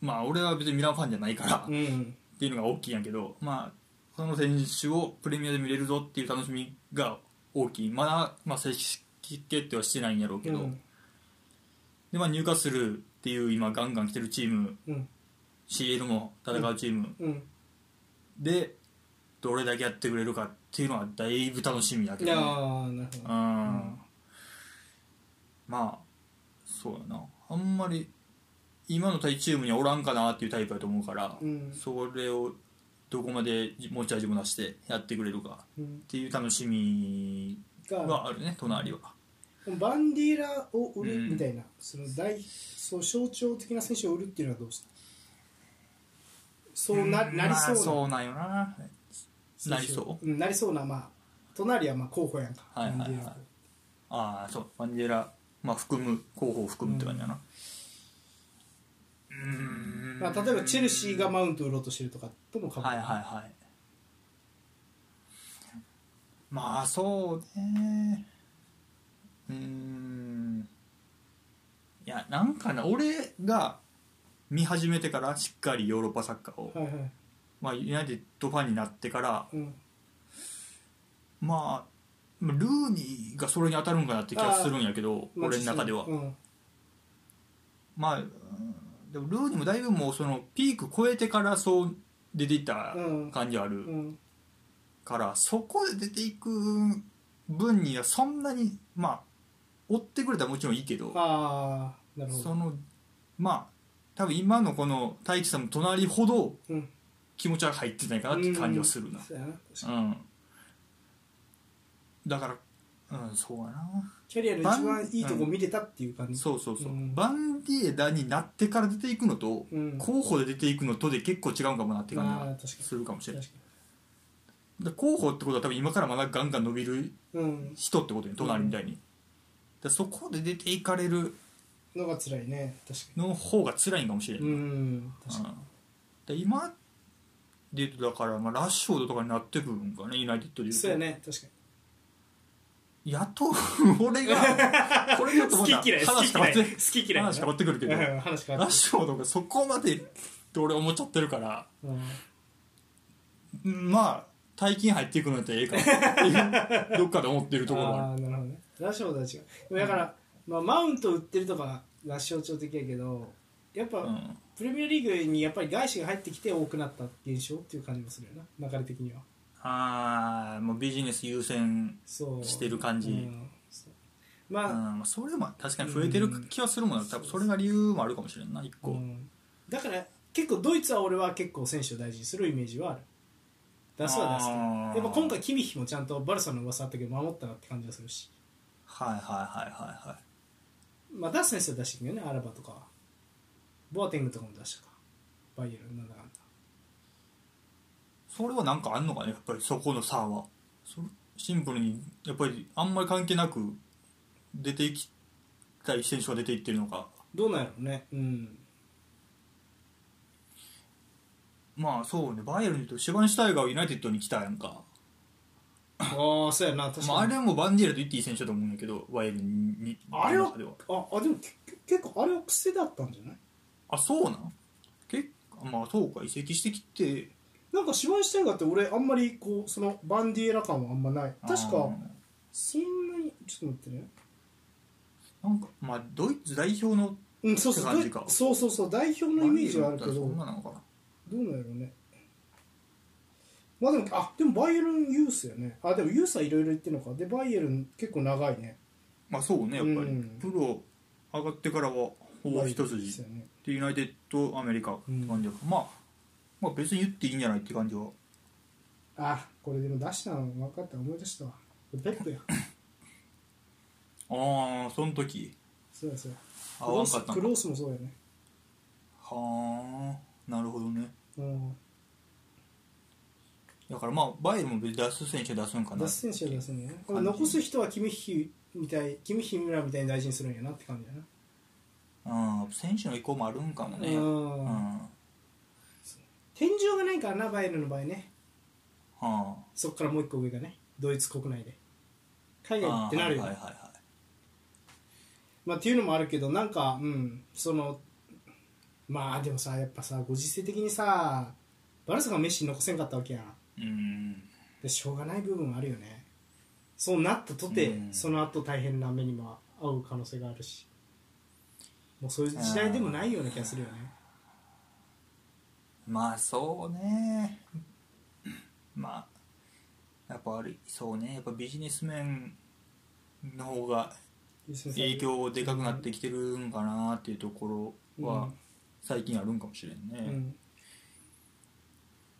まあ俺は別にミランファンじゃないから、っうん。ていうのが大きいんやけどまあその選手をプレミアで見れるぞっていう楽しみが大きい。まだ、まあ、正式決定はしてないんやろうけど、うん。でまあ、入荷するっていう今ガンガン来てるチーム。うん。CL も戦うチーム。うん。でどれだけやってくれるかっていうのはだいぶ楽しみだけどね。ーなるほうん、どまあそうやな。あんまり今の対チームにはおらんかなっていうタイプだと思うから、うん。それをどこまで持ち味も出してやってくれるかうん。っていう楽しみがはあるね隣は。バンディーラを売る？うん。みたいな、その大そう象徴的な選手を売るっていうのはどうした？そうな,、なりまあそうな、そうなんよななりそう？うんなりそうなまあ隣はまあ候補やんか、はいはいはい。バンああそうマンデラまあ含む候補を含むって感じだな。うん。まあ、例えばチェルシーがマウント売ろうとしてるとかともかぶるはいはいはい。まあそうね。うん。いやなんかな俺が見始めてからしっかりヨーロッパサッカーを、はいはいまあ、ユナイテッドファンになってからうん。まあルーニーがそれに当たるんかなって気がするんやけどまあ俺の中では、うん。まあうんでもルーニーもだいぶもうそのピーク超えてからそう出ていったうん。感じはあるうん。から、そこで出ていく分にはそんなにまあ追ってくれたらもちろんいいけど。そのまあ多分今のこの太一さんの隣ほどうん気持ちは入ってないかなって感じはするな。そうやな。確かに。うん。だからうんそうやな。キャリアの一番いいとこ見れたっていう感じ。そうそうそう、うん。バンディエダになってから出ていくのと、うん。候補で出ていくのとで結構違うかもなって感じがまあ確かに。するかもしれない。候補ってことは多分今からまだガンガン伸びるにうん。人ってことに隣みたいに、でそこで出ていかれるのが辛いね。確かの方が辛いんかもしれな。い、にうん。確かうん。で今で言うとだから、まあ、ラッシュフォードとかになってくるんかねユナイテッドで言うと。にそうやね確かやっと [LAUGHS] 俺がこれちょっとまたに好き嫌い好話変わってき嫌い好き嫌い話変わってくるけどうんラ話変わってッシュフォードがそこまでって俺思っちゃってるからうん。まあ大金入っていくのやったらええかなっ [LAUGHS] どっかで思ってるところはある。なるほどね。ラッシュフォードは違うだから、まあ、マウント売ってるとかが象徴的やけどやっぱ、うんプレミアリーグにやっぱり外資が入ってきて多くなった現象っていう感じもするよな流れ的には。ああもうビジネス優先そうしてる感じ。うんまあ、うん、それも確かに増えてる気はするもんな。多分それが理由もあるかもしれんな一個、うん。だから結構ドイツは俺は結構選手を大事にするイメージはある。出すは出すやっぱ今回キミヒもちゃんとバルサの噂あったけど守ったなって感じがするし。はいはいはいはいはい。まあ出す選手は出してくるよねアラバとかはボアテングとかも出したか。バイエルンなんだ。かんだそれはなんかあんのかねやっぱりそこの差は。そシンプルにやっぱりあんまり関係なく出ていきたい選手が出ていってるのか。どうなんやろうね。うん。まあそうねバイエルンで言うとシュバンシュタイガーはユナイテッドに来たやんか。ああそうやな確かに、まあ、あれはもうバンディーラと言っていい選手だと思うんだけどバイエルンにあれはの中では。ああでもけ結構あれは癖だったんじゃない？あそうなん？結構まあそうか移籍してきて。なんかシュバンシュタイガーって俺あんまりこうそのバンディエラ感はあんまない。確かあそんなにちょっと待ってね。ーなんかまあドイツ代表のうんそうそうって感じか。どそうそうそう代表のイメージはあるけど。バイエルンどうだったらそんななのかな？なんやろうね。まあでもあでもバイエルンユースやね。あでもユースはいろいろ言ってるのか。でバイエルン結構長いね。まあそうねやっぱり、うん。プロ上がってからはほぼ一筋。でユナイテッドアメリカって感じだから、まあまあ別に言っていいんじゃないって感じは。あこれでも出したの分かった。思い出したわ。ペップや。ああその時。そうやそう。やあクローわんかったクロースもそうやね。はあなるほどね。うん。だからまあバイエルンも別に出す選手は出すんかな。出す選手は出すねこれ感じ。残す人はキミッヒみたいキミッヒ村みたいに大事にするんやなって感じやなうん選手の意向もあるんかもね。うん。うん。天井がないからなバイエルンの場合ね。はそこからもう一個上がね。ドイツ国内で。海あ外ってなるよ、はいはいはいはい。まあ、っていうのもあるけどなんかうんそのまあでもさやっぱさご時世的にさバルサがメッシ残せんかったわけやん。うん。でしょうがない部分はあるよね。そうなったとて、うん。その後大変な目にも遭う可能性があるしもうそういう時代でもないような気がするよね。まあそうね。[COUGHS] まあやっぱあれそうね。やっぱビジネス面の方が影響でかくなってきてるんかなっていうところはうん。最近あるんかもしれんうねん。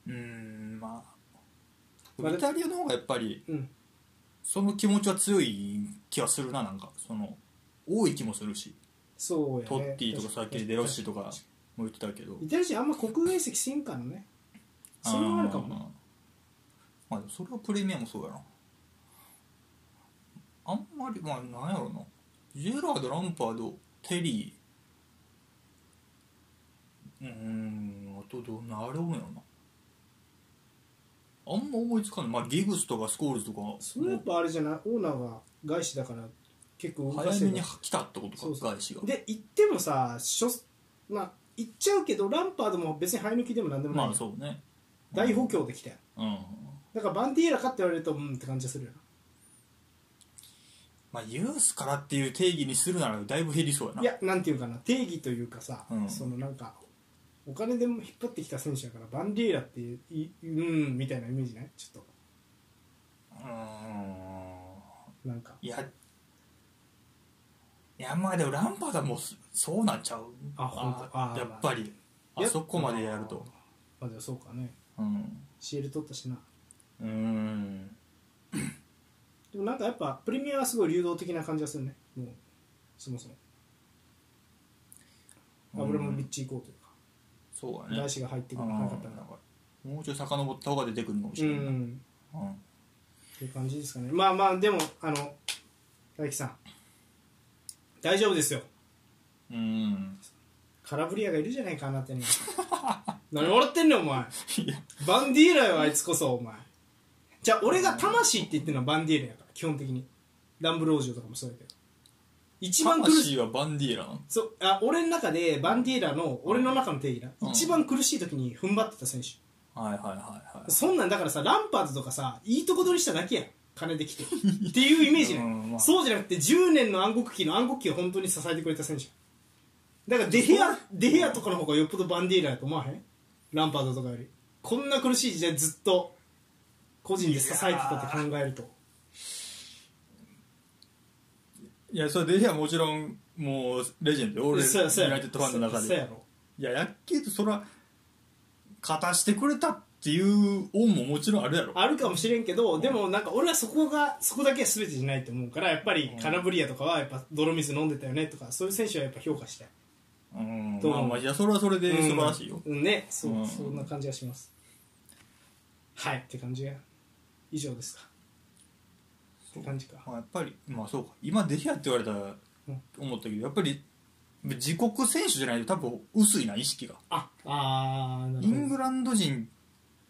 うんままああイタリアの方がやっぱりうん。その気持ちは強い気はするななんか。その多い気もするしそうやね。トッティとかさっきデロッシとかも言ってたけど。イタリア人あんま国外移籍せんからねそれはあるかもなまあでもそれはプレミアもそうやな。あんまりまあなんやろな。ジェラードランパードテリー。うーんあとどんなあれ多いやろな。あんま思いつかない。まあギグスとかスコールズとかそれやっぱあれじゃない？オーナーが外資だから結構動か早めにしてる来たってことそうそう。か外資がで行ってもさしょまあ行っちゃうけどランパードも別に生え抜きでもなんでもない、まあそうね。大補強できたようん。だからバンディーラかって言われるとうんって感じがするよな。まあユースからっていう定義にするならだいぶ減りそうやな。いやなんていうかな。定義というかさ、うん。そのなんかお金でも引っ張ってきた選手だからバンディーラっていういうんみたいなイメージない？ちょっうーん。となんか。いやいやまあでもランパードはもうそそうなっちゃうあほんとあーやっぱり。あそこまでやると。まあでもそうかね。うん。シール取ったしな。うーん。[CLEARS THROAT] でもなんかやっぱプレミアはすごい流動的な感じがするね。もうそもそも。アブラモビッチ以降というか。そうだね。外資が入ってくうんるのなかったかなん。かもうちょい遡った方が出てくるかもしらうれない、うん。ん。っていう感じですかね。まあまあでもあの大樹さん大丈夫ですよ。うん。空振り屋がいるじゃないかあなたに。は [LAUGHS] 何笑ってんねんお前。バンディーラよあいつこそお前。じゃあ俺が魂って言ってるのはバンディーラやから基本的に。ランブロージョとかもそうやけど。一番苦しい。魂はバンディーラそう。あ俺の中でバンディーラの俺の中の定義な、うん。一番苦しい時に踏ん張ってた選手。はいはいはいはい。そんなんだからさランパーズとかさいいとこ取りしただけやん金できてっていうイメージね、うんまあ。そうじゃなくて10年の暗黒期の暗黒期を本当に支えてくれた選手。だからデヘアデヘアとかの方がよっぽどバンディーラやと思わへん？ランパードとかより。こんな苦しい時代ずっと個人で支えてたって考えると。いやそれデヒアもちろんもうレジェンドよ。俺ユナイテッドファンの中で。いややっけどそら勝たしてくれたっていう恩ももちろんあるやろ。あるかもしれんけどでもなんか俺はそこがそこだけは全てじゃないと思うからやっぱりカナブリアとかはやっぱ泥水飲んでたよねとかそういう選手はやっぱ評価したいうん。どうまあまあいやそれはそれで素晴らしいよ、うん、ねそう、うん。そんな感じがします。はいって感じが。以上ですか。って感じか。まあ、やっぱりまあそうか。今デヒアって言われたらうん。思ったけどやっぱり自国選手じゃないと多分薄いな意識が。ああイングラランド人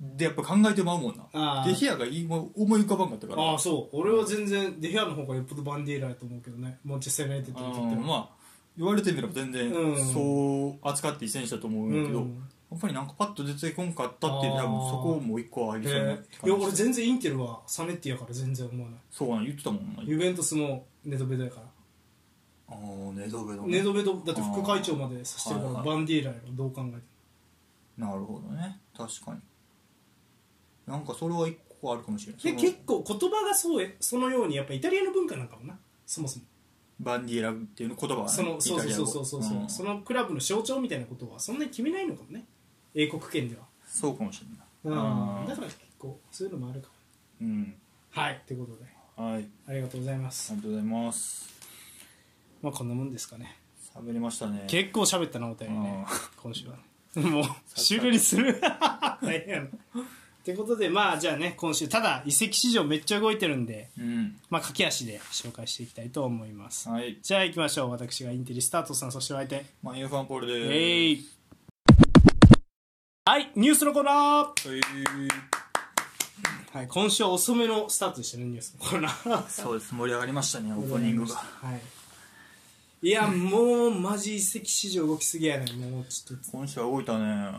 でやっぱ考えてまうもんな。あー。デヒアが今思い浮かばんかったから。ああそう。俺は全然デヒアの方がよっぽどバンディーラやと思うけどね。モンチェスター・ユナイテッドにとってはうんまあ言われてみれば全然うん。そう扱っていい選手だと思うんやけど、うん。やっぱりなんかパッと出てこんかったっていうあー。多分そこも一個ありそうなへえいや俺全然インテルはサネッティやから全然思わない。そうな言ってたもんな。ユベントスもネドベドやから。ああネドベドネドベドだって副会長までさしてるからはいはい。バンディーラやろどう考えても。なるほどね。確かになんかそれは一個あるかもしれない。で結構言葉がそうえそのようにやっぱイタリアの文化なんかもなそもそも。バンディーラっていうの言葉はね。そのそうそうそうそうそう、ん。そのクラブの象徴みたいなことはそんなに決めないのかもね。英国圏では。そうかもしれうん。ないだから結構そういうのもあるかもうん。はい。ということで。はい。ありがとうございます。ありがとうございます。まあこんなもんですかね。喋りましたね。結構喋ったなお便りね。あ今週はね。もう終了にする。[LAUGHS] 大変やなってことでまあじゃあね今週ただ移籍市場めっちゃ動いてるんでうん。まあ駆け足で紹介していきたいと思います。はい。じゃあ行きましょう。私がインテリスタートさんそしてお相手。マンユーファンポールでえいはいニュースのコーナー。すはい。はい今週は遅めのスタートでしたねニュースのコーナー。そうです。盛り上がりましたね [LAUGHS] オープニングが。はい。いやもうマジ移籍市場動きすぎやねもうちょっと。今週は動いたね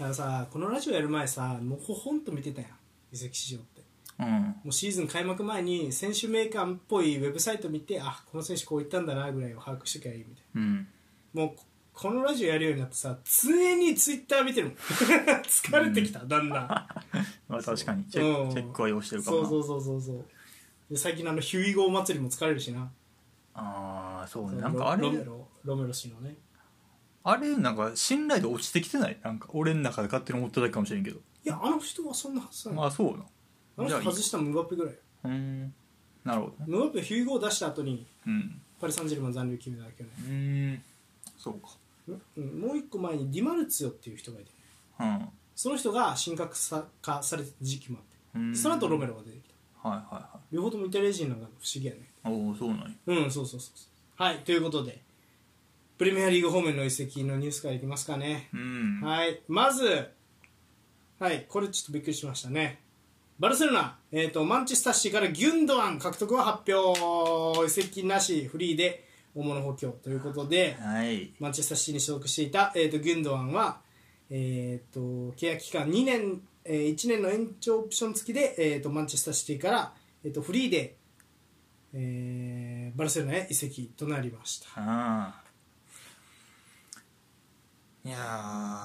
あのさこのラジオやる前さもうほほんと見てたやん。移籍市場って。うん。もうシーズン開幕前に選手メーカーっぽいウェブサイト見てあこの選手こういったんだなぐらいを把握しときゃいいみたいうん。なもうここのラジオやるようになってさ常にツイッター見てるもん。[LAUGHS] 疲れてきた、だんだん。[LAUGHS] まあ確かに。チェうん。ックチェックは要してるかもな。そうそうそうそうそう。で最近のあのヒューイゴー祭りも疲れるしな。ああそうね。なんかあれロロメロロメロ氏のねあれなんか信頼度落ちてきてない？なんか俺の中で勝手に思っただけかもしれんけど。いやあの人はそんなはずない。あそうな。あの人外したムバッペぐらい。うん。なるほどね。ムバッペヒューイゴー出した後にうん。パリ・サンジェルマン残留決めただけどね。うーん。そうか。うん。もう一個前にディマルツィオっていう人がいてうん。その人が神格さ化されてた時期もあって。うん。その後ロメロが出てきた。はいはいは両方ともイタリア人なんか不思議やね。いおおそうなんや。うんそうそうそう。はいということでプレミアリーグ方面の移籍のニュースからいきますかね。うん。はい。まずはい。これちょっとびっくりしましたね。バルセロナ、えー、とマンチェスターシティからギュンドアン獲得は発表。移籍なしフリーで大物補強ということではい。マンチェスターシティに所属していた、えー、とギュンドアンは、えー、と契約期間2年、えー1年の延長オプション付きで、えー、とマンチェスターシティから、えー、とフリーで、えーバルセロナへ移籍となりましたいや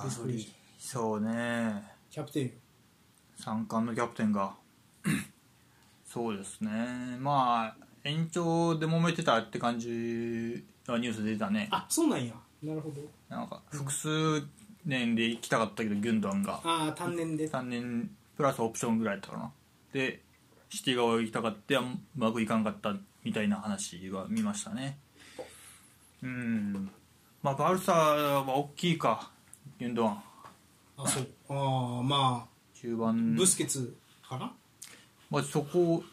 ーベストリージそうね。キャプテンよ。三冠のキャプテンが。[CLEARS THROAT] そうですね。まあ延長で揉めてたって感じはニュース出てたね。あそうなんや。なるほど。なんか複数年で行きたかったけどギュンドアンが。ああ単年で。3年プラスオプションぐらいやったかな。でシティ側行きたかってうまくいかんかったみたいな話は見ましたね。うんまあバルサは大きいかギュンドアン。あそう。ああまあ中盤。ブスケツかな？まあ、そこ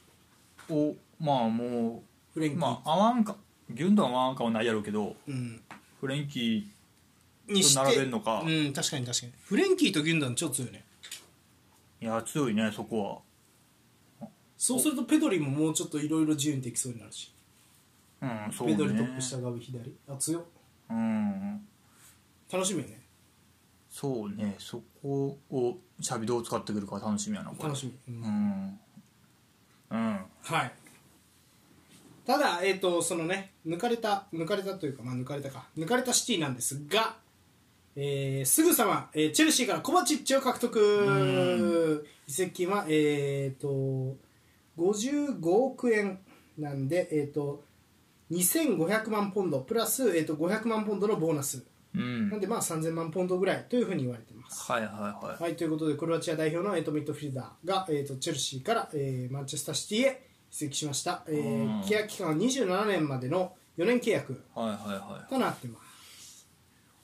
をまあもフレンキー、うまあ合わんかギュンドアンは合わんかはないやろうけどうん。フレンキにしてと並べんのか。うん確かに確かに。フレンキーとギュンダン超強いね。ーいや強いねそこそうするとペドリももうちょっといろいろ自由にできそうになるし、はうんそうペドリトねップ下側左。あ強っうん楽しみよね。そうね。そこをシャビどう使ってくるか楽しみやなこれ。楽しみ、うん。うん。うんはい。ただえっ、とそのね抜かれた抜かれたというかまあ抜かれたか。抜かれたシティなんですがえーすぐさま、えーチェルシーからコバチッチを獲得。移籍金はえっ、と55億円なんでえっ、と2500万ポンドプラス、えー、と500万ポンドのボーナス。うん。なんでまあ3000万ポンドぐらいというふうに言われています。はいはいはい。はい、ということでクロアチア代表の、えー、とミッドフィルダーが、えー、とチェルシーから、えーマンチェスターシティへ移籍しました、えーうん。契約期間は27年までの4年契約はいはいはい。となってます。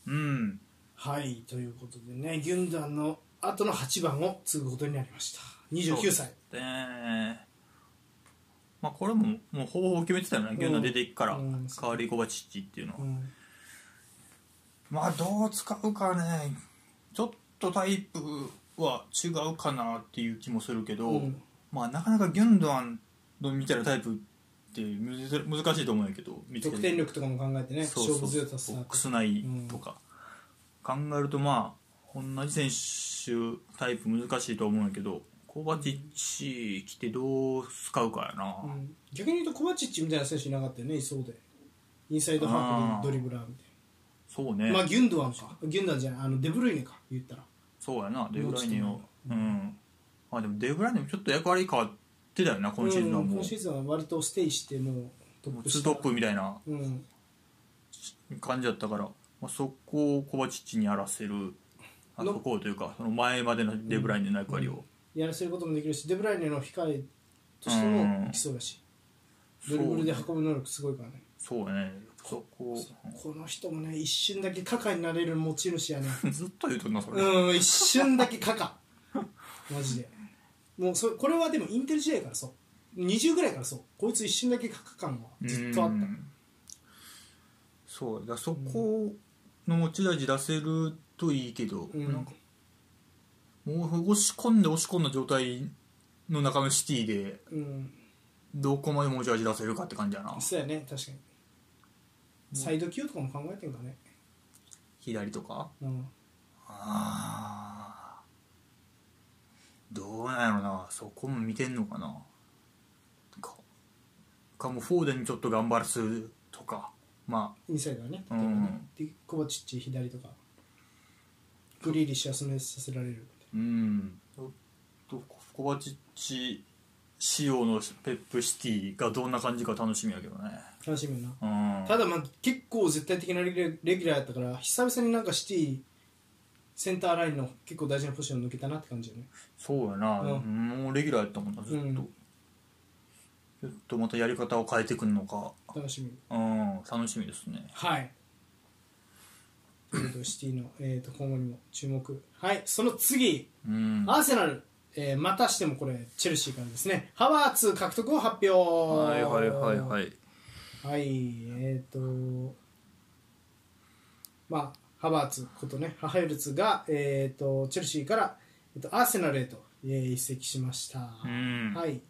うん。はいということでねギュンダンの後の8番を継ぐことになりました。29歳。でまあこれももうほぼほぼ決めてたよね。ギュンドアン出ていくから。うん。代わりコバチッチっていうのは。うん。まあどう使うかね。ちょっとタイプは違うかなっていう気もするけど、うん。まあなかなかギュンドアンのみたいなタイプって難しいと思うんやけど得点力とかも考えてねそうそう。勝負強さ。ボックス内とか、考えるとまあ同じ選手タイプ難しいと思うんやけどコバチッチ来てどう使うかやな、うん。逆に言うとコバチッチみたいな選手いなかったよねいそうで。インサイドハーフでドリブラーみたいそうね、なまあギュンドアンか。ギュンドアンじゃない。あのデブルイネか言ったら。そうやなデブライネを。もうん。まあでもデブライネもちょっと役割変わってたよな今シーズンはもう。うん今シーズンは割とステイしてもうトップツートップみたいな。うん。感じだったから、まあ、そこをコバチッチにやらせる。あそこをというかその前までのデブライネの役割を、やらせることもできるしデブライネの控えとしてもいきそうだしドリブルで運ぶ能力すごいからね。そうやね。そこ。この人もね一瞬だけカカになれる持ち主やね [LAUGHS] ずっと言うとんなそれ、うん一瞬だけカカ。マジで。もうそこれはでもインテル時代からそう。20ぐらいからそう。こいつ一瞬だけカカ感がずっとあった。うん。そう。だそこの持ち味出せるといいけど、うん。なんかもう押し込んで押し込んだ状態の中のシティでうん。どこまで持ち味出せるかって感じやな。そうやね確かに。サイド級とかも考えてんかね。左とか？うん。あー。どうなんやろな。そこも見てんのかな。かかもうフォーデンにちょっと頑張らすとか。まインサイドはね。うん。でコバチッチ左とか。グリーリッシュ休めさせられる。あうん。とコバチッチ仕様のペップシティがどんな感じか楽しみやけどね。楽しみやうな、ん。ただまあ結構絶対的なレギュラーレギュラーやったから久々になんかシティセンターラインの結構大事なポジション抜けたなって感じよね。そうやな、うん。もうレギュラーやったもんなずっと、うん。ちょっとまたやり方を変えてくるのか。楽しみ。うん。楽しみですね。はいということでシティの、えー、と今後にも注目。はいその次。うん。アーセナル、えーまたしてもこれチェルシーからですね。ハワーツ獲得を発表。はいはいはいはい。はいえっ、とまあハバーツことねハハユルツが、えー、とチェルシーから、えー、とアーセナルへと、えー移籍しました、うん。はい。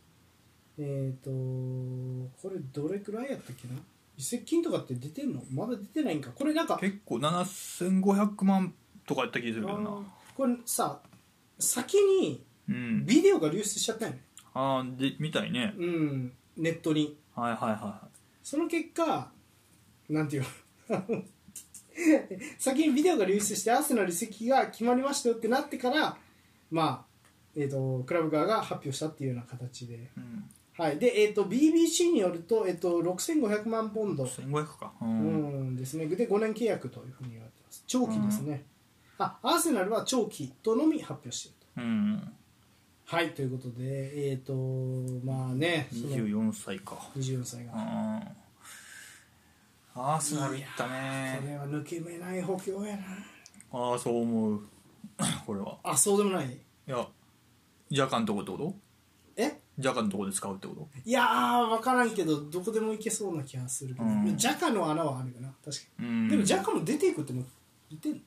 えっ、とこれどれくらいやったっけな？移籍金とかって出てんの？まだ出てないんか。これなんか結構7500万とかやった気がするけどな。これさ先にうん。ビデオが流出しちゃったよね。ああでみたいね。うん。ネットに。はいはいはその結果なんていうの？[LAUGHS] 先にビデオが流出してアーセナル移籍が決まりましたよってなってからまあえー、とクラブ側が発表したっていうような形で、い、うん、はい。でえー、と BBC によると,、えー、と6500万ポンド、1500か。う、うんんですね、で5年契約というふうに言われてます。長期ですね、あアーセナルは長期とのみ発表していると。うん、はいということでえっ、とまあねその24歳か。24歳が、うん。アーセナル行ったこねれは抜け目ない補強やな。ああそう思う。[COUGHS] これは。あそうでもない？いやジャカのとこってこと？えジャカのとこで使うってこと？いやー分からんけどどこでも行けそうな気がするけど、うん。ジャカの穴はあるよな確かに、うん。でもジャカも出ていくってもう言ってんの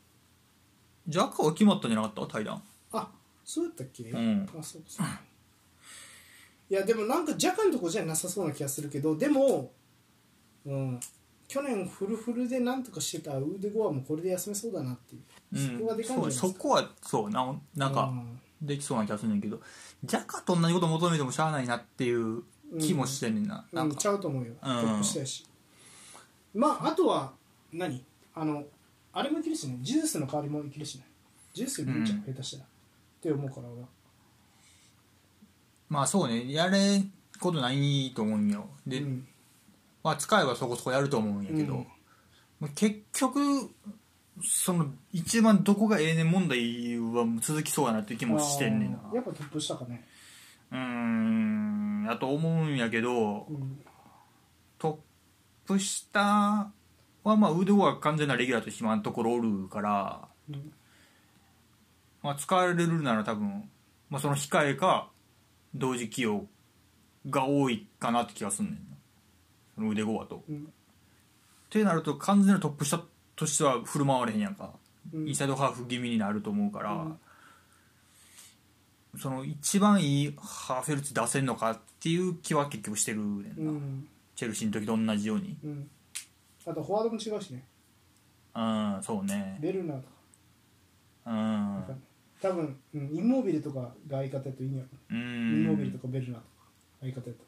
ジャカは決まったんじゃなかった？対談。あそうやったっけ、ん。あそうかそうか。いやでもなんかジャカのとこじゃなさそうな気がするけどでもうん。去年フルフルでなんとかしてたウーデゴアもこれで休めそうだなっていう、うん。そこはでかいんじゃないですか？そうそこはそうななんかうんできそうな気がするんだけどジャカと同じこと求めてもしゃあないなっていう気もしてんねんな,、なんか。うんちゃうと思うよ、トうん。ップ下やしまああとは何？あのあれもいけるしね。ジュースの代わりもいけるしね。ジュースよりいいんちゃう、うん下手したら。って思うから俺は。まあそうね。やれんことないと思うんよ。で、うん。まあ使えばそこそこやると思うんやけど、うん。まあ結局その一番どこがええねん問題は続きそうやなっていう気もしてんねんな。やっぱトップ下かね。うーんやと思うんやけどうん。トップ下はまあ腕は完全なレギュラーとして今のところおるから、うん。まあ、使われるなら多分、まあ、その控えか同時起用が多いかなって気がすんねんな。その腕5はと。うん。ってなると完全なトップ下としては振る舞われへんやんか。うん。インサイドハーフ気味になると思うから、うん。その一番いいハーフェルツ出せんのかっていう気は結局してるねんな、うん。チェルシーの時と同じように。うん。あとフォワードも違うしね。うんそうね。ベルナーとか。うん。多分、うん、インモービルとかが相方やといいんやろうインモービルとんかベルナーとか相方やと。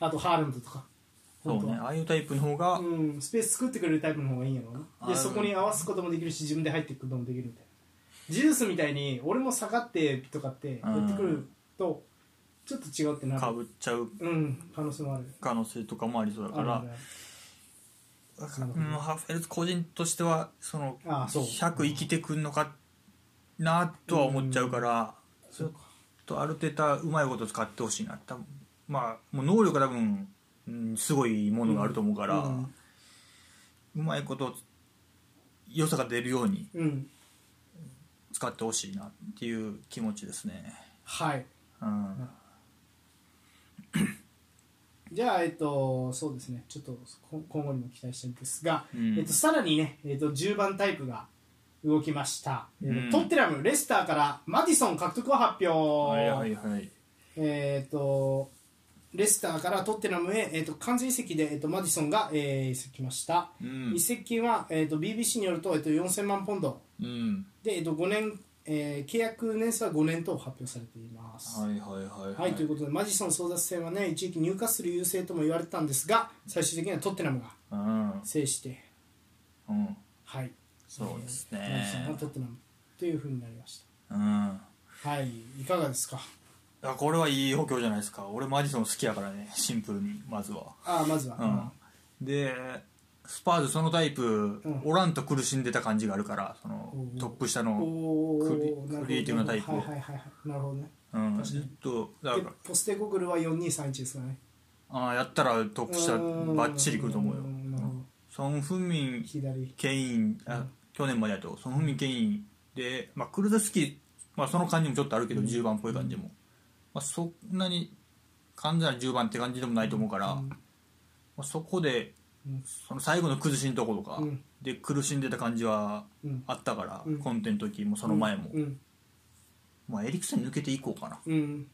あとハーレンドとかそうねああいうタイプの方が、うん、スペース作ってくれるタイプの方がいいんやなでそこに合わすこともできるし自分で入っていくこともできるみたいな。ジュースみたいに俺も下がってとかってやってくるとちょっと違うってなる。かぶっちゃう。うん可能性もある。可能性とかもありそうだから。うん、ハーフェルツ個人としてはそのああそう。100生きてくんのかなとは思っちゃうから、とある程度うまいこと使ってほしいな。多分。まあもう能力は多分、うん、すごいものがあると思うから、ううんまいこと良さが出るようにうん。使ってほしいなっていう気持ちですね、はい。うん、[COUGHS] じゃあえっとそうですね。ちょっとこ今後にも期待したいんですが、うん。えっと、さらにね、えっと、10番タイプが動きました、えっとうん。トッテナムレスターからマディソン獲得を発表、はいはいはい。えっとレスターからトッテナムへ、えっと完全移籍で、えっとマディソンが、えー移籍しました、うん。移籍金は、えっと BBC によると、えっと4000万ポンド。うん。で、えっと5年、えー契約年数は5年と発表されています、はいはいはいはい、ということでマジソン争奪戦はね一時期入荷する優勢とも言われてたんですが最終的にはトッテナムがうん。制して。うん。はい。そうですマジソンがねトッテナムというふうになりましうん。たはいいかがですか？いやこれはいい補強じゃないですか。俺マディソン好きやからね。シンプルに。まずは。ああまずは、うん。でスパーズそのタイプ、ん。おらんと苦しんでた感じがあるからそのトップ下おの、おクリエイティブなタイプ。をはいはいはいはい。なるほどね。うん、ずっとだでから。ポステゴグルは4231ですかね。あーやったらトップ下うん。バッチリくると思うよ。ソン・フンミン左。ケインあ、去年までやと。ソン・フンミンケイン。で、まあ、クルゼスキー、まあ、その感じもちょっとあるけど、10番っぽい感じも、まあ、そんなに完全な10番って感じでもないと思うから、うん。まあ、そこでうん。その最後の崩しのところとか、うん。で苦しんでた感じはうん。あったから、うん。コンテの時もその前も、うん。まあ、エリクセン抜けていこうかな。うん。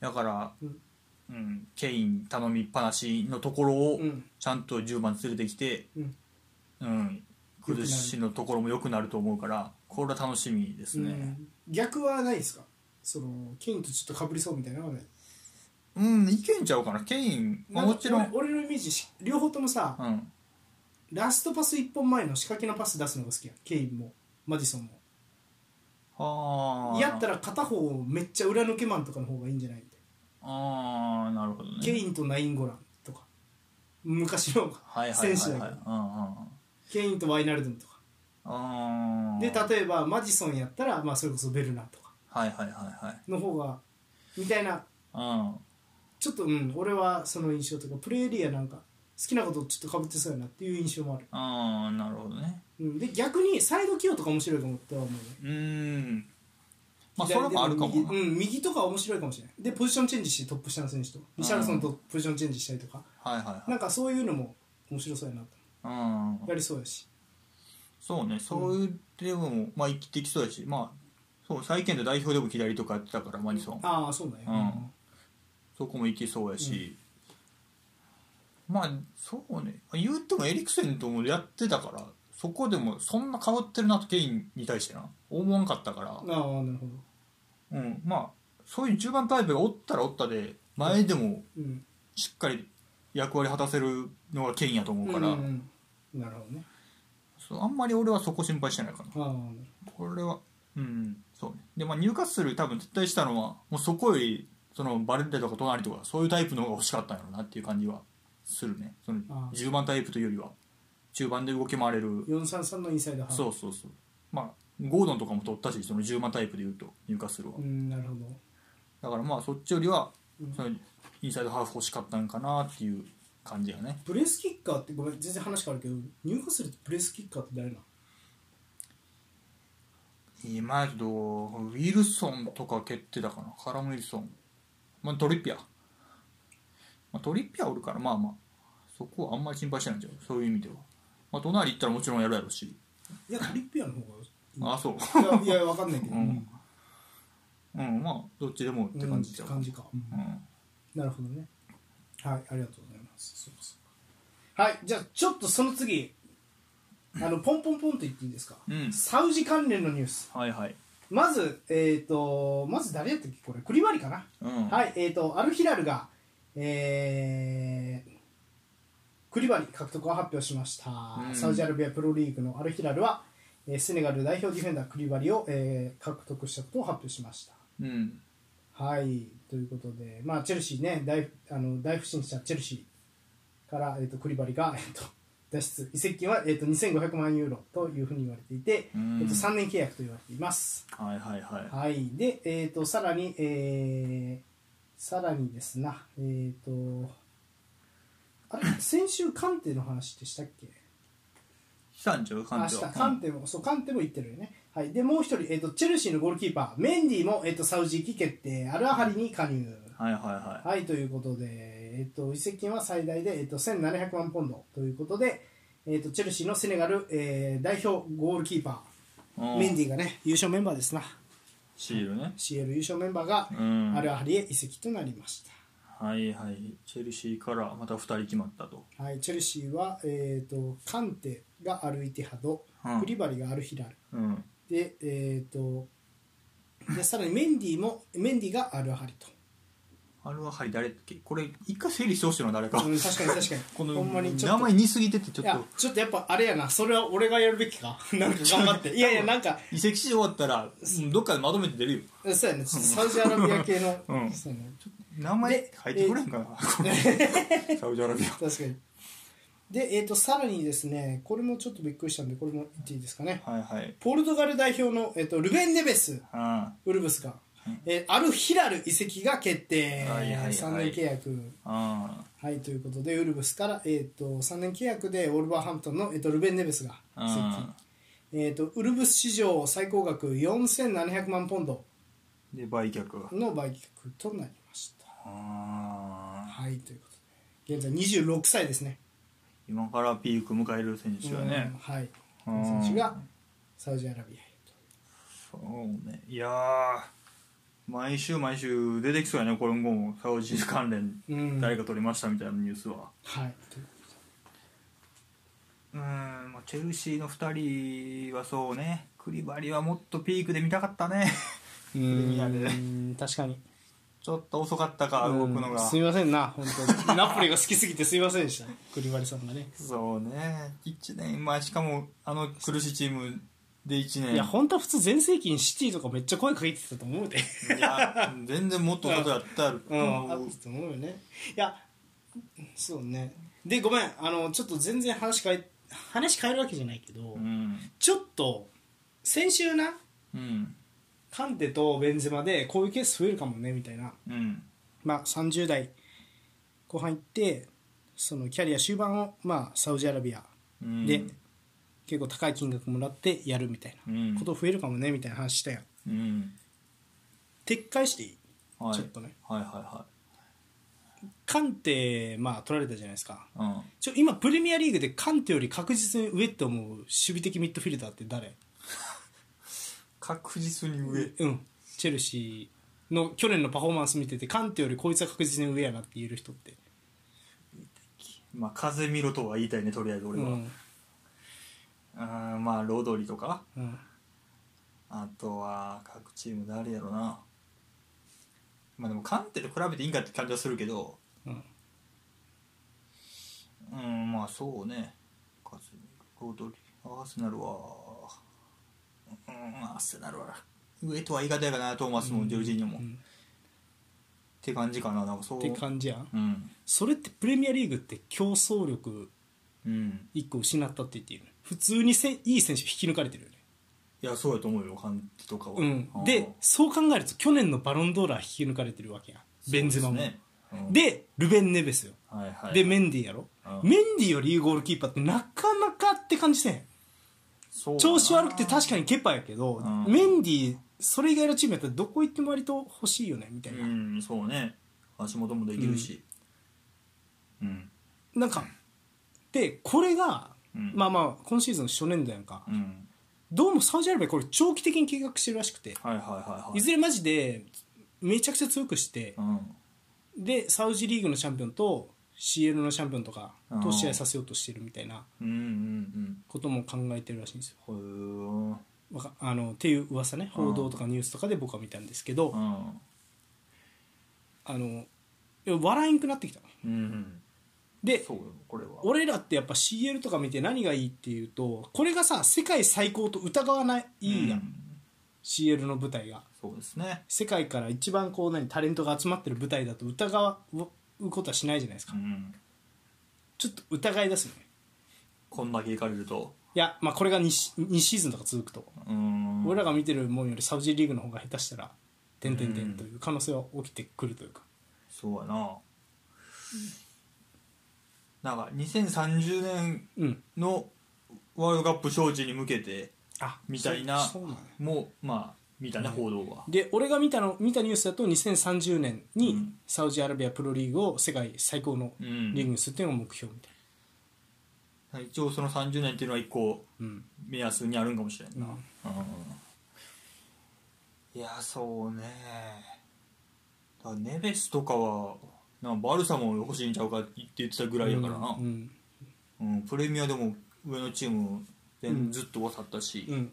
だから、うん。うんケイン頼みっぱなしのところをうん。ちゃんと10番連れてきて、うん。うん、崩しのところも良くなると思うからこれは楽しみですね。うん。逆はないですか？そのケインとちょっと被りそうみたいなのはない？うん、いけんちゃうかな。ケイン、まあ、もちろん、俺俺のイメージし両方ともさ、うん、ラストパス1本前の仕掛けのパス出すのが好きやん。ケインもマディソンも。ああやったら片方めっちゃ裏抜けマンとかの方がいいんじゃない？みたいああなるほどね。なケインとナインゴランとか。昔のはいはいはい選手だけど。はいうんうんうん。ケインとワイナルドムとか。あー。で例えばマディソンやったら、まあ、それこそベルナーとかはいはいはいはい。の方がみたいな。うん。ちょっとうん俺はその印象とかプレーエリアなんか好きなことちょっとかぶってそうやなっていう印象もある、ああなるほどね。うん、で逆にサイド起用とか面白いかもって思うねうーん。まあそれもあるかも右,、なうん、右とか面白いかもしれない。でポジションチェンジしてトップ下の選手とリシャルソンとポジションチェンジしたりとか。はいはいはい。なんかそういうのも面白そうやなと。うん。やりそうやし。そうねそういうでもまあ生きてきそうやし。まあそう最近で代表でも左とかやってたからマディソン。ああそうだよ、うん。そこもいけそうやし、まあそうね。言ってもエリクセンともやってたからそこでもそんな変わってるなとケインに対してな。思わんかったから、ああなるほど。うん、まあそういう10番タイプがおったらおったで前でもうん。しっかり役割果たせるのがケインやと思うから、うんうんなるほどね。そうあんまり俺はそこ心配してないかな。これはうんそうね。でまあ入荷する多分撤退したのはもうそこよりそのバレッレとか隣とかそういうタイプの方が欲しかったんやろうなっていう感じはするね。そのああ。10番タイプというよりは。中盤で動き回れる。433のインサイドハーフ。そうそうそう。まあゴードンとかも取ったしその10番タイプでいうと入荷するわうんなるほど。だからまあそっちよりはうん。そのインサイドハーフ欲しかったんかなっていう感じやね。プレスキッカーってごめん全然話変わるけど入荷するプレスキッカーって誰なの？今やけどウィルソンとか蹴ってたかな。カラム・ウィルソン、まあ、トリッピア、まあ、トリッピアおるからまあまあ。そこはあんまり心配してないんじゃんそういう意味では、まあ、隣行ったらもちろんやるやろうし。いやトリッピアの方があそう。いやいやわかんないけど、うん、うん、まあどっちでもって感じちゃう、うん感じか、うん。なるほどね。はいありがとうございます。はいじゃあちょっとその次あのポンポンポンと言っていいですか、うん。サウジ関連のニュース。はいはい。まずえっ、とまず誰やったっけこれ？クリバリかな、うん。はいえっ、とアルヒラルがえークリバリ獲得を発表しました、うん。サウジアラビアプロリーグのアルヒラルは、えーセネガル代表ディフェンダークリバリを、えー獲得したことを発表しました。うん。はいということで、まあ、チェルシーね大あの大不振したチェルシーから、えー、とクリバリが、えー、と脱出移籍金は、えー、と2500万ユーロというふうに言われていて、うん。えー、と3年契約と言われています。はいはいはい。はい。で、えー、とさらに、えーさらにですなえっ、とあれ？[COUGHS] 先週カンテの話でしたっけ？したんちゃう？あ感じは。した。カンテも、そうカンテも言ってるよね、はい、でもう一人、えー、とチェルシーのゴールキーパーメンディも、えー、とサウジ行き決定アルアハリに加入。はいはいははいということで、えっと移籍金は最大で、えっと1700万ポンドということで、えっとチェルシーのセネガル、えー代表ゴールキーパい、ー、うんメンディがね優勝メンバーですな。シールね。CL 優勝メンバーが、うん。アルアハリへ移籍となりましはいはい。チェルシーからまた2人決まったと。た、はい、チェルシーは、えっとカンテがアルイティハド、うん。クリバリがアルヒラル。うん。で,、えっとでさらにメンディもメンディがアルアハリと、あれははい誰だっけ？これ一回整理してほしいの誰か、うん、確かに確かに。[LAUGHS] このほんまにちょっと。名前似すぎててちょいやっとちょっとやっぱあれやな。それは俺がやるべきか。[LAUGHS] なんか頑張って。いやいやなんか。移籍し終わったらうん。どっかでまとめて出るよ。そうやね。サウジアラビア系の、うん。そうやね。名前で書いてくれんかな、[LAUGHS] サウジアラビア。確かに。で、えー、とさらにですねこれもちょっとびっくりしたんでこれも言っていいですかね。はいはい。ポルトガル代表の、えー、とルベン・ネベス。あウルブスが、えーアルヒラル移籍が決定、はいはいはい。3年契約。あはいということでウルブスから、えー、と3年契約でウォルバーハンプトンの、えー、とルベン・ネベスが移籍あえー、とウルブス史上最高額4700万ポンドで売却。の売却となりました。はいということで。現在26歳ですね。今からピーク迎える選手はね。うんはい。うん。選手がサウジアラビアへそうね。いやー毎週毎週出てきそうやねこれもサウジ関連とうん。誰か取りましたみたいなニュースは。はい。ううんまあチェルシーの2人はそうね。クリバリはもっとピークで見たかったね。うレミアで。ん確かに。ちょっと遅かったか動くのが。うん。すみませんな本当に。ナポリが好きすぎてすみませんでした。クリバリさんがね。そうね。1年まあしかもあの苦しいチームで1年。いや本当は普通全盛期にシティとかめっちゃ声かけてたと思うで。いや全然もっとことやったるうん。あったと思うよね。いやそうね。でごめん。あのちょっと全然話変え話変えるわけじゃないけど、うん。ちょっと先週なうん。カンテとベンゼマでこういうケース増えるかもねみたいな、うん。まあ、30代後半行ってそのキャリア終盤を、まあ、サウジアラビアうん。で結構高い金額もらってやるみたいうん。なこと増えるかもねみたいな話したやん。うん。撤回していい？はい。ちょっとね。はいはカンテ、まあ、取られたじゃないですか。いはいうん。ちょ今プレミアリーグでカンテより確実に上って思う守備的ミッドフィルダーって誰？[LAUGHS] 確実に上。うん。チェルシーの去年のパフォーマンス見ててカンテよりこいつは確実に上やなって言える人って。まあ風見ろとは言いたいねとりあえず俺は、うんうんまあロドリとか。うん。あとは各チーム誰やろな。まあでもカンテと比べていいんかって感じはするけど。うん。うんまあそうね。カズミロドリアーセナルはうんアーセナルは上とは言い方やかなトーマスもジョルジーニョも、っうん。て感じかな。なんかそう。って感じやん。うん。それってプレミアリーグって競争力うん。1個失ったって言っていいの？普通にせいい選手引き抜かれてるよね。いやそうやと思うよカンテとかは、うん。あー。でそう考えると去年のバロンドーラー引き抜かれてるわけやん。ベンゼマも。そうですねうん。でルベン・ネベスよ。はいはい。でメンディーやろ。うん。メンディーよりいいゴールキーパーってなかなかって感じせん。そうだな。調子悪くて確かにケパやけど、うん。メンディーそれ以外のチームやったらどこ行っても割と欲しいよねみたいうな、んそうね。足元もできるし。うん。なんかでこれが、うん。まあまあ今シーズン初年度やんか。うん。どうもサウジアラビアこれ長期的に計画してるらしくて。はいはいはいはい。いずれマジでめちゃくちゃ強くしてうん。でサウジリーグのチャンピオンと CL のチャンピオンとかうん。と試合させようとしてるみたいなうんうんことも考えてるらしいんですよ。うんへわかあのっていう噂ね。報道とかニュースとかで僕は見たんですけど、えうん。あのいや笑えんくなってきた。のうんでそうよこれは。俺らってやっぱ CL とか見て何がいいっていうとこれがさ世界最高と疑わないいいやん、うん。CL の舞台が。そうですね。世界から一番こう何タレントが集まってる舞台だと疑うことはしないじゃないですか、うん。ちょっと疑い出すね。こんだけ行かれると。いやまあこれが 2, シ2シーズンとか続くと、うん。俺らが見てるもんよりサウジリーグの方が下手したら点々点という可能性は起きてくるというか、そうやななんか2030年うん。のワールドカップ招致に向けてあみたいなもうまあ見たね報道は。で俺が見たの見たニュースだと2030年にうん。サウジアラビアプロリーグを世界最高のうん。リーグにするっていうのが目標みたい一応その30年っていうのは一個な、うん、目安にあるんかもしれんな、うん。うん。いやそうね。だネベスとかはなんかバルサも欲しいんちゃうかって言ってたぐらいやからな。う、んうん。プレミアでも上のチーム全うん。ずっと渡ったし。うん、うん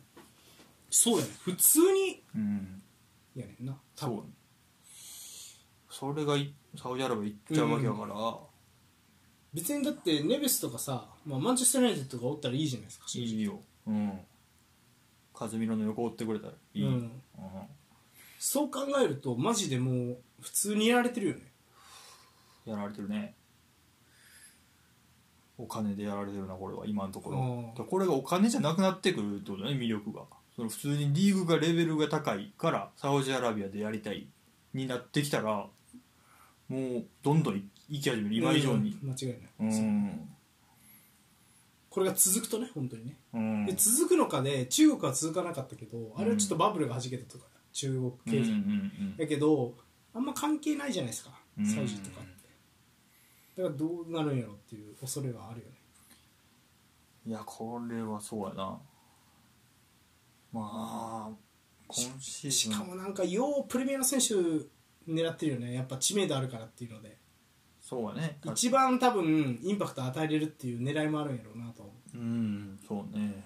そうやね。普通にうん。やねんな。多そう。分。それがいサウジアラビア行っちゃうわけやから、別にだってネベスとかさ、まあ、マンチェスター・ユナイテッドがおったらいいじゃないですかいいよ。うん。カズミロの横追ってくれたらいい、うん。うん。そう考えるとマジでもう普通にやられてるよねやられてるね。お金でやられてるなこれは今のところ。うん。だからこれがお金じゃなくなってくるってことだね魅力が。その普通にリーグがレベルが高いからサウジアラビアでやりたいになってきたらもうどんどん行き始める。今以上に。うん。間違いうない、ん。これが続くとね本当にね、うん。で続くのかで中国は続かなかったけどあれはちょっとバブルが弾けたとか中国うん。うん。経済、うん。やけどあんま関係ないじゃないですかうん。サウジとか。ってだからどうなるんやろっていう恐れはあるよね。いやこれはそうやな。まあ今シーズン。しかもなんかようプレミアの選手狙ってるよね。やっぱ知名度あるからっていうので。そうやね。一番多分インパクト与えれるっていう狙いもあるんやろうなと。思うんそうね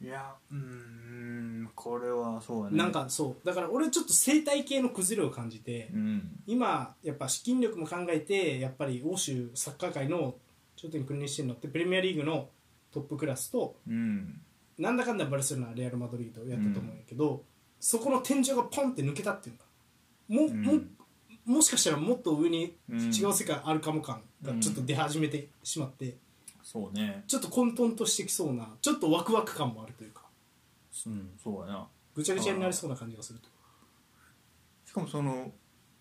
いやうーんこれはそうやう、ね。なんかそうだから俺ちょっと生態系の崩れを感じて、うん。今やっぱ資金力も考えてやっぱり欧州サッカー界の頂点に君臨してるのってプレミアリーグのトップクラスとうん。なんだかんだバルセロナレアル・マドリードやったと思うんやけど、そこの天井がポンって抜けたっていうか。も,、ん。ももしかしたらもっと上にうん違う世界あるかも感がちょっと出始めてしまって、そうね。ちょっと混沌としてきそうなちょっとワクワク感もあるというか。うんそうやな。ぐちゃぐちゃになりそうな感じがすると。しかもその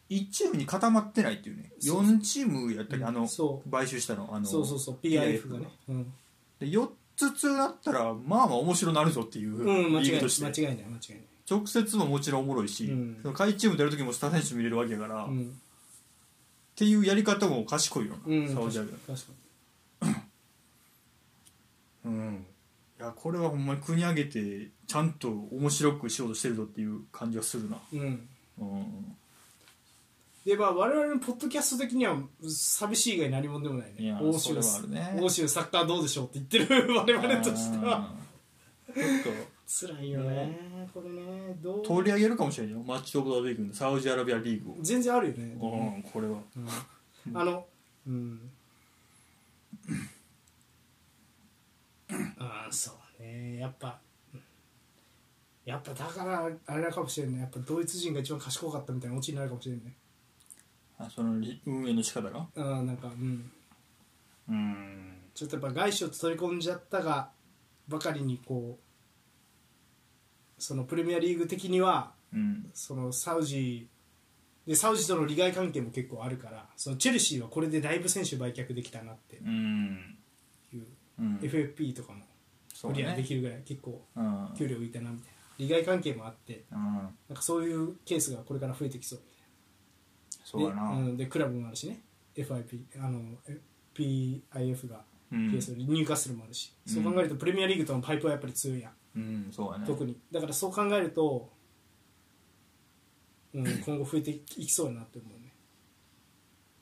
1チームに固まってないっていうね。そう4チームやったり、うんあのそう。買収したの。あのそうそうそう。PIF が。ね。うん、で4つつなったらまあまあ面白なるぞっていううん、間違いない。リーグとして、間違いない間違いない。直接ももちろんおもろいし、うん。その下位チーム出る時もスター選手見れるわけやから、っうん、ていうやり方も賢いよな、うん、サウジアラビ確かアうん。いやこれはほんまに国挙げてちゃんと面白くしようとしてるぞっていう感じがするな。にうん。うん。でまあ我々のポッドキャスト的には寂しい以外何もでもないね。いや欧州はあるね。欧州サッカーどうでしょうって言ってる [LAUGHS] 我々としては。うんちょっ辛いよね。これねどうと取り上げるかもしれないよ。マッチオブザウィークのサウジアラビアリーグを、全然あるよね、うん、これは。うん。あのうんああそうね。やっぱやっぱだからあれかもしれんね。やっぱドイツ人が一番賢かったみたいなオチになるかもしれんね。あそのり運営の仕方が？ああなんかうん。うん。ちょっとやっぱ外資を取り込んじゃったがばかりにこうそのプレミアリーグ的にはうん。そのサウジでサウジとの利害関係も結構あるからそのチェルシーはこれでだいぶ選手売却できたなって。うん。いう、うん FFP とかもクリアでねきるぐらい結構うん。給料浮いたなみたいな。利害関係もあってうん。なんかそういうケースがこれから増えてきそう。そうやな。で,、うん、でクラブもあるしね。FIP あのえ PIF がうん。ケース入荷するもあるし、そう考えるとプレミアリーグとのパイプはやっぱり強いやん、うん。そうやね。特に。だからそう考えると、うん、今後増えていきそうやなって思うね、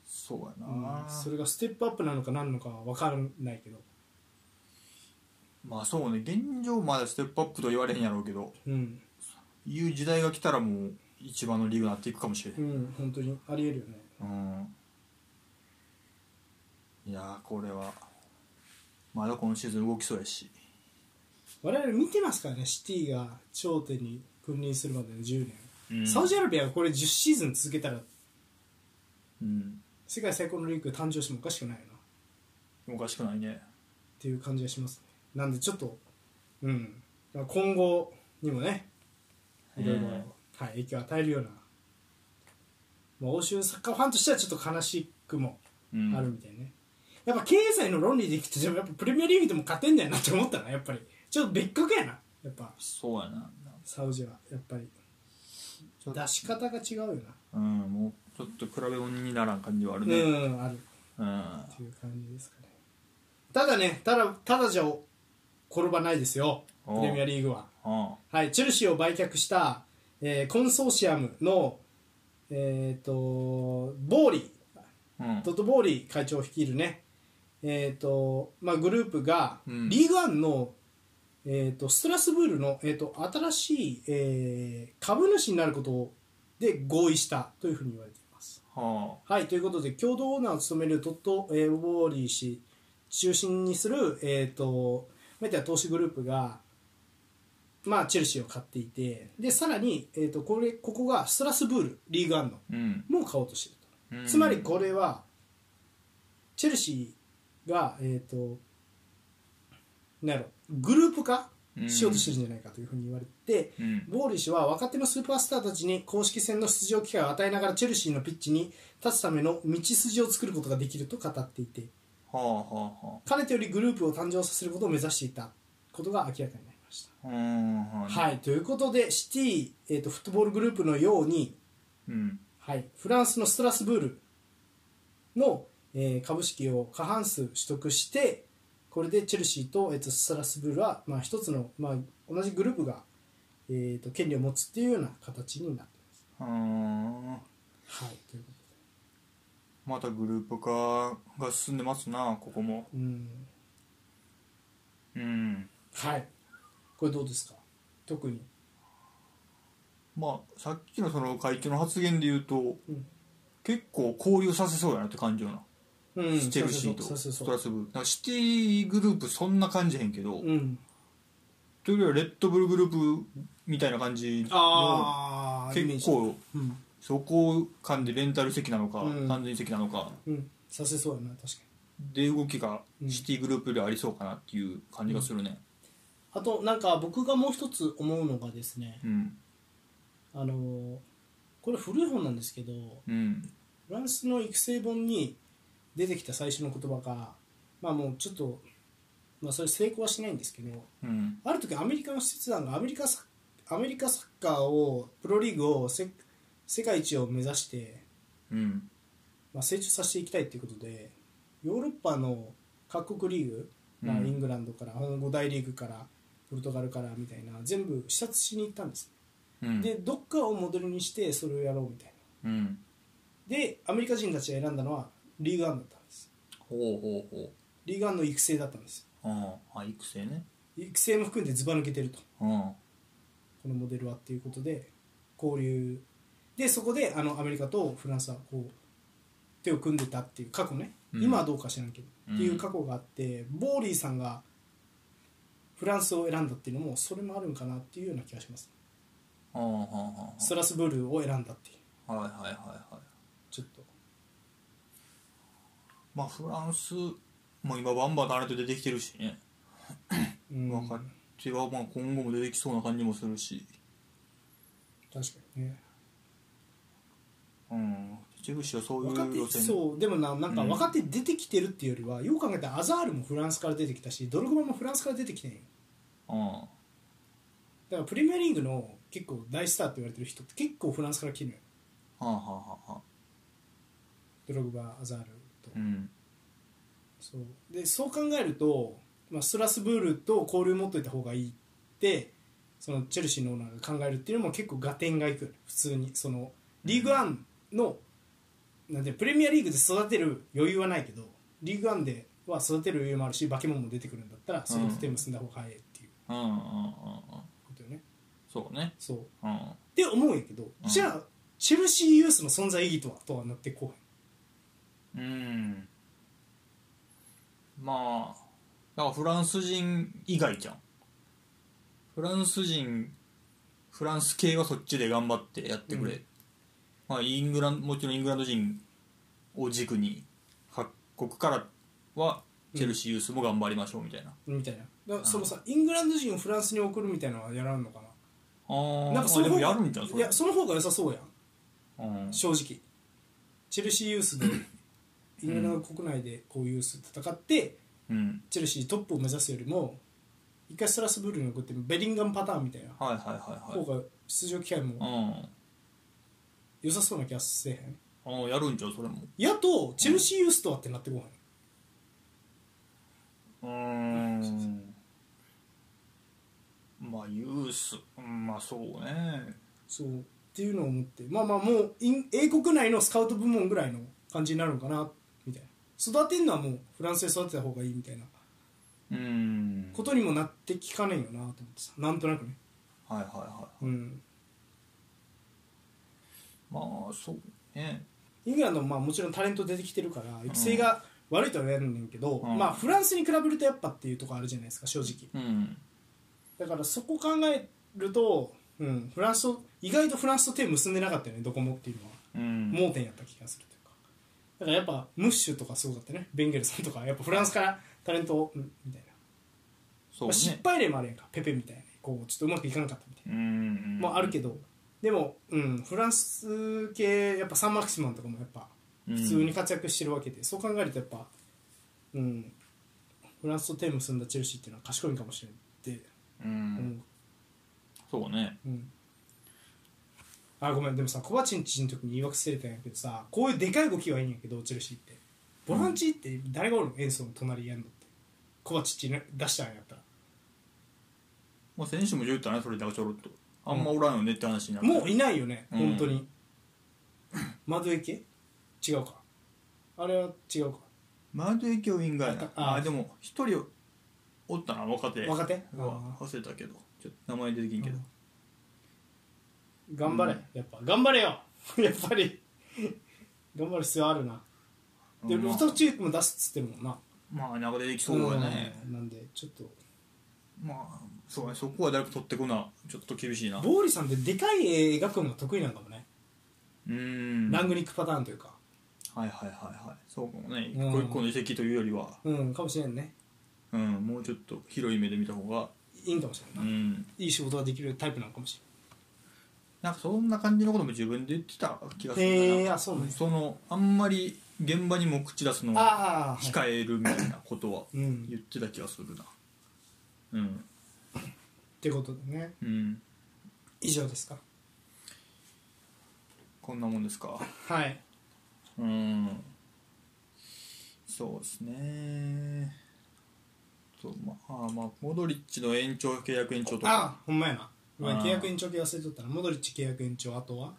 そうやうん。な、それがステップアップなのか何なのかは分からないけど、まあそうね現状まだステップアップとは言われへんやろうけどうん。いう時代が来たらもう一番のリーグになっていくかもしれへん。うん、本当にありえるよね。うん。いやーこれはまだ今シーズン動きそうやし。我々見てますからねシティが頂点に君臨するまでの10年、うん。サウジアラビアがこれ10シーズン続けたらうん。世界最高のリーグ誕生してもおかしくないよな。っおかしくないね。ていう感じがしますねなんでちょっとうん。今後にもねいろいろ、うんはい、影響を与えるような、まあ、欧州サッカーファンとしてはちょっと悲しくもうん。あるみたいね、やっぱ経済の論理でいくとでもやっぱプレミアリーグでも勝てんだよなって思ったなやっぱり。ちょっと別格やなやっぱ。そうやな。サウジはやっぱり。出し方が違うよな。うんもうちょっと比べ物にならん感じはあるうねんある。うん。っていう感じですかね。ただねただただじゃ転ばないですよ。プレミアリーグは。あはい。チェルシーを売却した、えーコンソーシアムのえっ、とボーリー。うん。トット・ボーリー会長を率いるね。えーとまあ、グループがうん。リーグワンの、えー、とストラスブールの、えー、と新しい、えー株主になることで合意したというふうに言われています。ははい、ということで共同オーナーを務めるトット・えーボーリー氏中心にする、えー、とまあ言ったら投資グループが、まあ、チェルシーを買っていてでさらに、えー、とこれここがストラスブールリーグワンのあうん。もう買おうとしていると。うん。つまりこれはチェルシーが、えー、となんやろグループ化しようとしてるんじゃないかというふうに言われて、うん。ボーリー氏は若手のスーパースターたちに公式戦の出場機会を与えながらチェルシーのピッチに立つための道筋を作ることができると語っていてはあはあはかねてよりグループを誕生させることを目指していたことが明らかになりました。ははい、ということでシティ、えー、とフットボールグループのようにうん。はい、フランスのストラスブールの、えー株式を過半数取得してこれでチェルシーと,、えー、とストラスブールは、まあ、一つの、まあ、同じグループが、えー、と権利を持つっていうような形になってうんます。はい、というこまたグループ化が進んでますなここも。うん。うん。はい、これどうですか？特に、まあさっきのその会長の発言で言うと、うん。結構交流させそうやなって感じよな、うん、チェルシーとストラスブー。シティグループそんな感じへんけど、うん、というよりはレッドブルグループみたいな感じの結構うん、そこ間でレンタル席なのか、うん。完全席なのか。うん、させそうやな確かに。で動きがうん。シティグループよりありそうかなっていう感じがするね。あとなんか僕がもう一つ思うのがですねうん。あのーこれ古い本なんですけどうん。フランスの育成本に出てきた最初の言葉がまあもうちょっと、まあ、それ成功はしないんですけどうん。ある時アメリカの施設団がアメリカサアメリカサッカーをプロリーグをせ世界一を目指して、うん。まあ、成長させていきたいということでヨーロッパの各国リーグ、まあ、うんイングランドから5大リーグからポルトガルからみたいな全部視察しに行ったんです、うん。でどっかをモデルにしてそれをやろうみたいな。うん。でアメリカ人たちが選んだのはリーグワンだったんです。ほうほうほう。リーグワンの育成だったんです。ああ育成ね。育成も含んでずば抜けてると。うん。このモデルはっていうことで交流でそこであのアメリカとフランスはこう手を組んでたっていう過去ね、うん。今はどうか知らんけど、うん。っていう過去があってボーリーさんがフランスを選んだっていうのもそれもあるんかなっていうような気がします。ストラスブールを選んだっていう。あはいはいはいはい。ちょっと。まあフランスも今バンバンタレント出てきてるしね。うん。若手はまあ今後も出てきそうな感じもするし。確かにねうん。はそういう路線そうでもななんかうん。若手出てきてるっていうよりは、よく考えたらアザールもフランスから出てきたしドルグバもフランスから出てきてんよ。あだからプレミアリーグの結構大スターって言われてる人って結構フランスから来るのよ。あはあはあはあ。ドログバアザールと、うん。そう。でそう考えると、まあ、ストラスブールと交流持っといた方がいいってそのチェルシーのオーナーが考えるっていうのも結構合点がいく普通に。そのリーグワンのなんでプレミアリーグで育てる余裕はないけどリーグワンでは育てる余裕もあるし化け物も出てくるんだったらそれと手結んだ方が早いっていう。うんうんうんうんことよね。そうね。そう。っうん。て思うんやけど、うんじゃあチェルシーユースの存在意義とはとはなってこうへん？うん。まあだからフランス人以外じゃん。フランス人フランス系はそっちで頑張ってやってくれ、うんまあイングランもちろんイングランド人を軸に各国からはチェルシーユースも頑張りましょうみたいな、みたいな。だからそのさイングランド人をフランスに送るみたいなのはやらんのかな？ああなんかその方やるんじゃんそれ。いやその方が良さそうやん。うん。正直。チェルシーユースでイングランド国内でこうユース戦ってうん。チェルシートップを目指すよりも一回ストラスブールに送ってベリンガムパターンみたいなはいはいはいはい。方が出場機会もうん良さそうな気がせえへん？ああやるんじゃんそれも。やとチェルシーユースとはってなってこうーん。まあユース。うんまあそうね。そうっていうのを思って。まあまあもうイン英国内のスカウト部門ぐらいの感じになるのかなみたいな。育てるのはもうフランスで育てた方がいいみたいな。うーん。ことにもなってきかねえよなと思ってさ。なんとなくね。はいはいはい。うんまあそうね。イングランドもまあもちろんタレント出てきてるから育成が悪いとは言われるんだけど、うん。まあフランスに比べるとやっぱっていうところあるじゃないですか正直。うん。だからそこ考えると、うん、フランスと意外とフランスと手結んでなかったよねどこもっていうのは。うん。盲点やった気がするというか。だからやっぱムッシュとかすごかったね。ベンゲルさんとか。やっぱフランスからタレントをうんみたいな、そうまあ、失ね敗例もあるやんか。ペペみたいな。こうちょっとうまくいかなかったみたいうんなもあるけどでも、うん、フランス系やっぱサンマクシマンとかもやっぱうん。普通に活躍してるわけで、そう考えるとやっぱ、うん、フランスと手を結んだチェルシーっていうのは賢いんかもしれないって。う思う、そうね。うん。あごめん。でもさコバチンチの時に言い訳してたんやけどさこういうでかい動きはいいんやけどチェルシーって。ボランチって誰がおるの？エンソの隣やんのって。コバチッチ出したんやったら。まあ選手も言うたねそれだからちょろっとあんまおらんよねって話になってもういないよね、うん。本当に。窓池違うか。あれは違うか。マードエキョウィンガーやなああでも一人おったな若手。若手？うわ忘れたけど。ちょっと名前出てきんけど。頑張れ、やっぱ。頑張れよ。[LAUGHS] やっぱり。頑張る必要あるな。でうんトチークも出すっつってるもんな。まあ中でできそうやね。うん。なんでちょっと。まあそうねそこはだいぶ取ってこなちょっと厳しいな。うボーリさんってでかい絵描くのが得意なんかもね、ーん。ラングニックパターンというか。はいはいはいはい。そうかもね。一うん。個一個の遺跡というよりは。うんかもしれんね。うんもうちょっと広い目で見た方が。いいんかもしれんうな。い、ん。いい仕事ができるタイプなのかもしなんかそんな感じのことも自分で言ってた気がすれんるな。へえあそうね。そのあんまり現場にも口出すのをああ、はい。控えるみたいなことはうん。言ってた気がするな。うんってことでね。うん。以上ですか。こんなもんですか？はい。うん。そうですね。そうまあまあモドリッチの延長契約延長とか。あほんまやな。ごめんあー契約延長系忘れとったなモドリッチ契約延長あとは？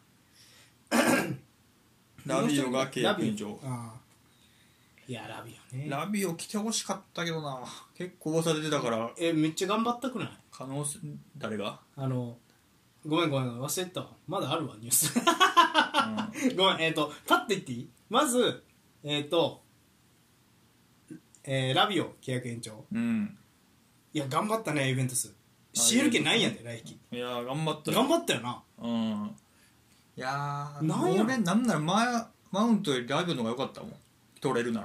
ラビオが契約延長。ラビオ。ああいやラビオね。ラビオ来てほしかったけどな。結構噂出てたから。えめっちゃ頑張ったくない？可能性誰が、あのごめんごめん忘れてたわ。まだあるわニュース。うごめんえっ、とパッと言っていい？まずえっ、と、えーラビオ契約延長。ん、うん、いや頑張ったねイベントスあ CL 権ないんやで来季。いやー頑張ったよ。頑張ったよな。うん。いやーなんや俺なんならママウントよりラビオの方が良かったもん取れるな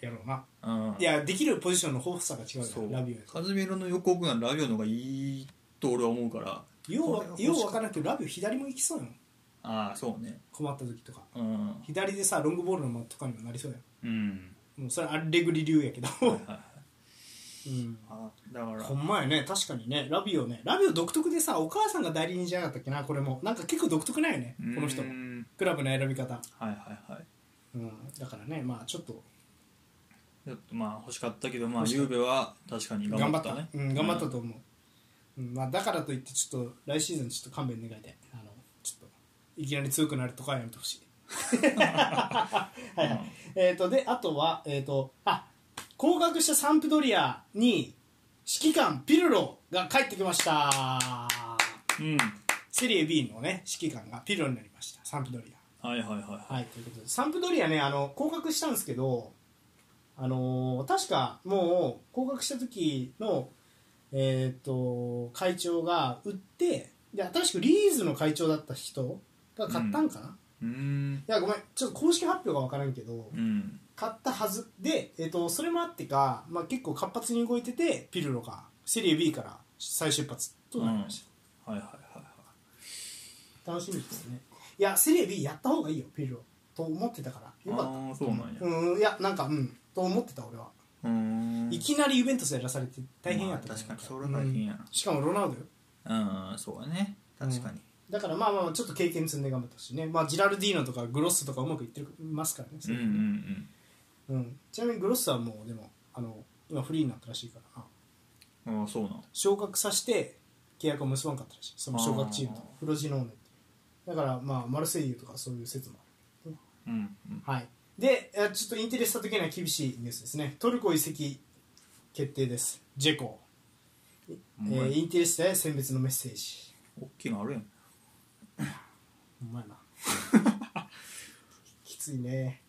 やろうな。らうん。いやできるポジションの豊富さが違うそう。よラビオやカズミロの横奥ならラビオの方がいいと俺は思うから。ようわこれよう分からんけどラビオ左も行きそうやもん。ああそうね。困った時とか。うん。左でさロングボールの的とかにもなりそうやうん。んもうそれアレグリ流やけど、はいはいはい。[LAUGHS] うん、あだから。ほんまやね。確かにね。ラビオね。ラビオ独特でさお母さんが代理人じゃなかったっけなこれも。なんか結構独特なんよねこの人。うん。クラブの選び方、はいはいはいうん、だからねまあちょっと。ちょっとまあ欲しかったけどまあゆうべは確かに頑張ったね。うん、頑張ったと思う、うんまあ、だからといってちょっと来シーズンちょっと勘弁願いたい。あのちょっといきなり強くなるとかはやめてほしい。はいはい。えっ、とであとはえっ、とあ降格したサンプドリアに指揮官ピルロが帰ってきました。うん。セリエ B のね指揮官がピルロになりました。サンプドリアはいはいははい、ということで。サンプドリアねあの降格したんですけど、あのー確かもう降格した時の、えー、と会長が売ってで新しくリーズの会長だった人が買ったんかな、いうーんやごめんちょっと公式発表が分からんけど、うん。買ったはずで、えー、とそれもあってか、まあ、結構活発に動いててピルロがセリエ B から再出発となりました、はいはいはいはい。楽しみですねいやセリエ B やった方がいいよピルロと思ってたから。よかったああそうなんや。うんいやなんかうん。と思ってた俺は、うーん。いきなりユベントスやらされて大変やったまあ確かに。それ大変やな。しかもロナウドよ。うんそうやね。確かに。だからまあまあちょっと経験積んで頑張ったしね、まあ、ジラルディーノとかグロッソとかうまくいってますからね、うんうんうん。うん。ちなみにグロッソはもうでもあの今フリーになったらしいからな。ああそうなん。昇格させて契約を結ばんかったらしい。その昇格チームと。あフロジノーネだからまあマルセイユとかそういう説もある。うんうん。はい、でえちょっとインテレスタ的には厳しいニュースですね。トルコ移籍決定です。ジェコ、えお前。ーインテレスタへ選別のメッセージ。大きいのあるやん。ほんまやな。[LAUGHS] きついね、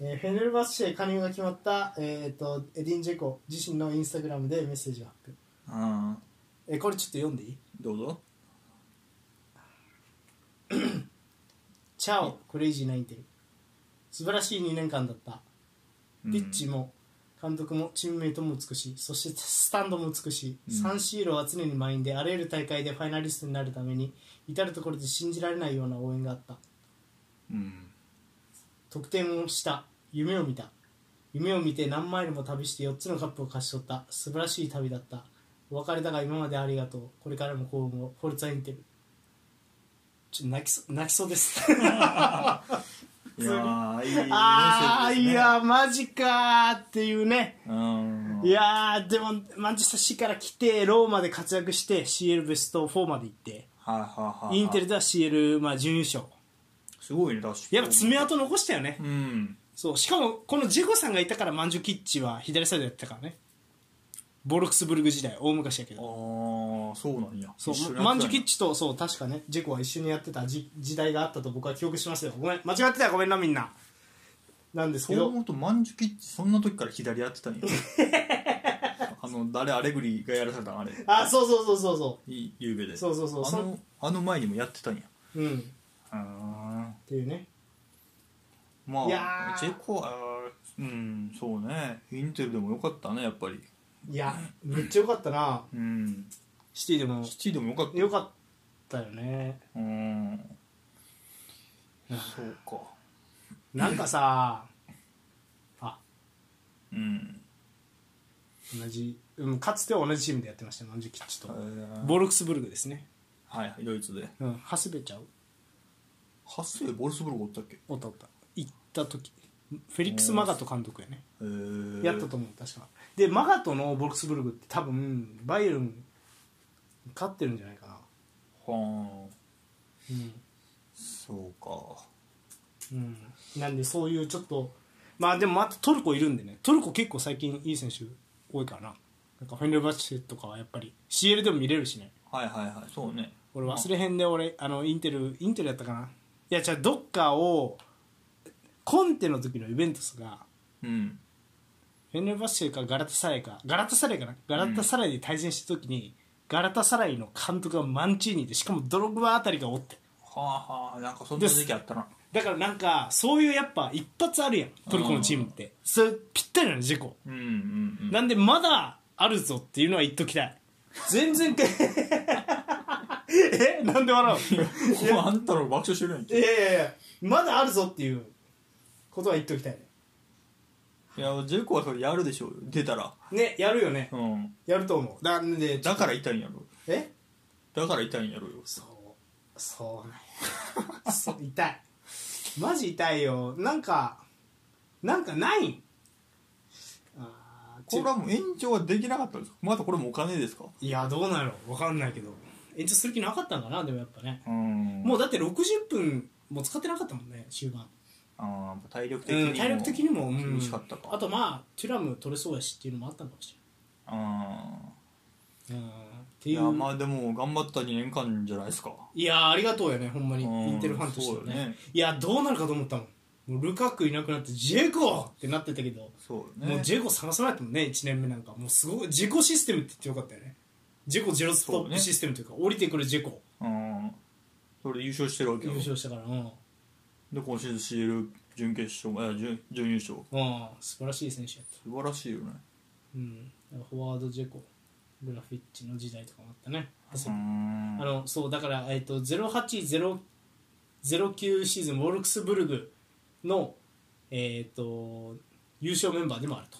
えーフェネルバスチェ加入が決まった、えー、とエディン・ジェコ自身のインスタグラムでメッセージを発表、ああえーこれちょっと読んでいい？どうぞチャオクレイジーなインテル。素晴らしい2年間だった。ピッチも監督もチームメイトも美しい。そしてスタンドも美しい、うん。サンシーロは常に満員であらゆる大会でファイナリストになるために至る所で信じられないような応援があった。うん。得点をした。夢を見た。夢を見て何マイルも旅して4つのカップを勝ち取った。素晴らしい旅だった。お別れだが今までありがとう。これからも幸運を。フォルツァインテルちょっと泣きそ泣きそうです。いやーいいね。ああいやマジかーっていうね。うん。いやーでもマンチェスターシーから来てローマで活躍して CL ベスト4まで行って。はいはいはインテルでは CL、まあ、準優勝。すごいね確かに。やっぱ爪痕残したよね。うん。そうしかもこのジェコさんがいたからマンジュキッチは左サイドやってたからねボルクスブルグ時代大昔やけあど。あそうなんや。そうマンジュキッチとそう確かねジェコは一緒にやってた時時代があったと僕は記憶しますよ。ごめん間違ってたらごめんなみんな。なんですけど。そう思うとマンジュキッチそんな時から左やってたんや。[LAUGHS] あの誰アレグリがやらされたんあれ。あそうそうそうそうそいいゆうべで。そうそうそう。そあのあの前にもやってたんや。ううんっあていうね。まあチェコはうんそうね。インテルでもよかったねやっぱりいやめっちゃよかったな。うん。シティでも。シティでもよかった。よかったよね。うん。そうか。なんかさあ。うん。同じ、うん、かつては同じチームでやってましたマンジュキッチと。えー。ボルクスブルグですね。はいはいドイツで。うんハスベちゃう。ハッセイボルスブルグおったっけ？おったおった。行った時。フェリックス・マガト監督やね。えー、やったと思う確かでマガトのボルクスブルグって多分バイエルン勝ってるんじゃないかな。はあうん。そうか。うん、なんでそういうちょっとまあでもまたトルコいるんでね。トルコ結構最近いい選手多いからな。なんかフェンレルバッチェとかはやっぱり CL でも見れるしね。はいはいはい。そうね。俺忘れへんで俺あのインテルインテルやったかな。いやじゃあどっかをコンテの時のイベントスがうんフェンレルバッチェかガラタサライかガラタサライかな？ガラタサライで対戦した時に、ガラタサライの監督がマンチーニでしかもドログバあたりがおって。はあはあなんかそんな時期あったな。だからなんかそういうやっぱ一発あるやんトルコのチームって。それぴったりなの事故うんうんうん。なんでまだあるぞっていうのは言っときたい。全然け [LAUGHS] えなんで笑う？のあんたら爆笑してるやんいやいやいやまだあるぞっていうことは言っときたいねいやジェコはそれやるでしょうよ。出たら。ねやるよね。うん。やると思う。なんでだから痛いんやろ。え？だから痛いんやろよ。そうそうなんや。[LAUGHS] そう痛い。マジ痛いよ。なんかなんかないん。これはもう延長はできなかったんですか？またこれもお金ですか？いやどうなんやろ分かんないけど。延長する気なかったんかな？でもやっぱね。うん。もうだって60分も使ってなかったもんね終盤あー体力的にもうん体力的にも、うん。厳しかったか。あとまあテュラム取れそうやしっていうのもあったのかもしあれない、うん、っていう。ーいやまあでも頑張った2年間じゃないですか。いやありがとうよねほんまに。うんインテルファンとしてはね。ね。いやどうなるかと思ったもん。もうルカクいなくなってジェコってなってたけど、そうよね。もうジェコ探さないともんね1年目なんか。もうすごいジェコシステムって言ってよかったよね。ジェコゼロストップシステムというか降りてくるジェコ。うん。それで優勝してるわけ優よ勝したからうんで今シーズン CL 準決勝あ準準優勝。うん素晴らしい選手やった。素晴らしいよね。うん。フォワードジェコグラフィッチの時代とかもあったね。う。んあのそうだから、えっと0809シーズンウォルクスブルグの、えっと優勝メンバーでもあると。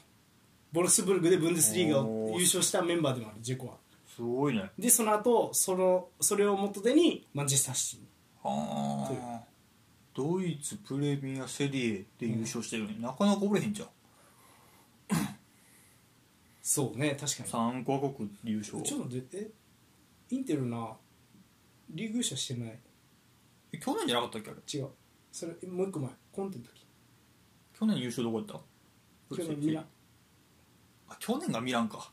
ボルクスブルグでブンデスリーガを優勝したメンバーでもあるジェコは。すごいね。でその後そのそれを元手にマンチェスターシティに。ああドイツプレミアセリエで優勝してるのに、なかなかおれへんじゃん。そうね確かに。3カ国優勝。ちょっと待ってえインテルなリーグ優勝してない？え去年じゃなかったっけあれ？違う。それもう一個前。コンテの時。去年優勝どこやった？去年ミラン。あ去年がミランか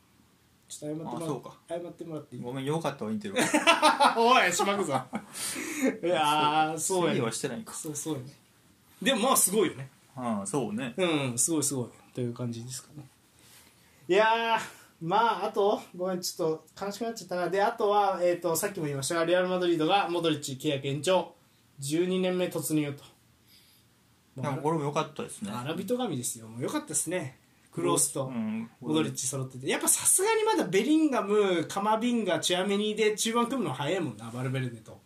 ちょっと謝ってもらあそうか。謝ってもらっていい？ごめんよかったわインテル [LAUGHS] おいしまくぞ。[LAUGHS] いやーそうやね。はしてないか。そうそうやね。でもまあすごいよね。ああそうね。うんすごいすごい。という感じですかね。いやーまああとごめんちょっと悲しくなっちゃったな。であとは、えー、とさっきも言いましたがレアル・マドリードがモドリッチ契約延長12年目突入と。なんかこれも良かったですね。アラビト神ですよ。もうよかったですねクロースとうん。モドリッチ揃ってて。やっぱさすがにまだベリンガムカマビンガチュアメニーで中盤組むの早いもんなバルベルデと。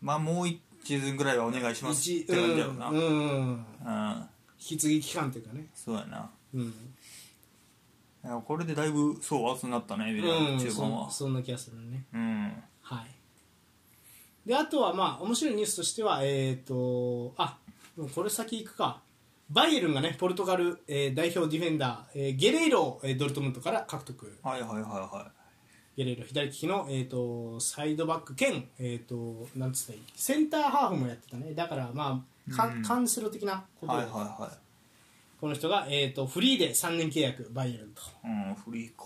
まあもう1シーズンぐらいはお願いしますって感じだよな。うん、うん、うん。引き継ぎ期間というかね。そうやな。うん、これでだいぶそう熱くなったねビラうん、中盤は。そそんな気がするね。うん。はい。であとはまあ面白いニュースとしてはえっ、とあこれ先行くかバイエルンがねポルトガル、えー代表ディフェンダー、えーゲレイロを、えードルトムントから獲得。はいはいはいはゲレイロ左利きの、えー、とサイドバック兼、えー、となんつったらいい？センターハーフもやってたね。だからまあカん。カンセロ的なこと。で、いはいはい。はこの人が、えー、とフリーで3年契約バイエルンと、いうんフリーか。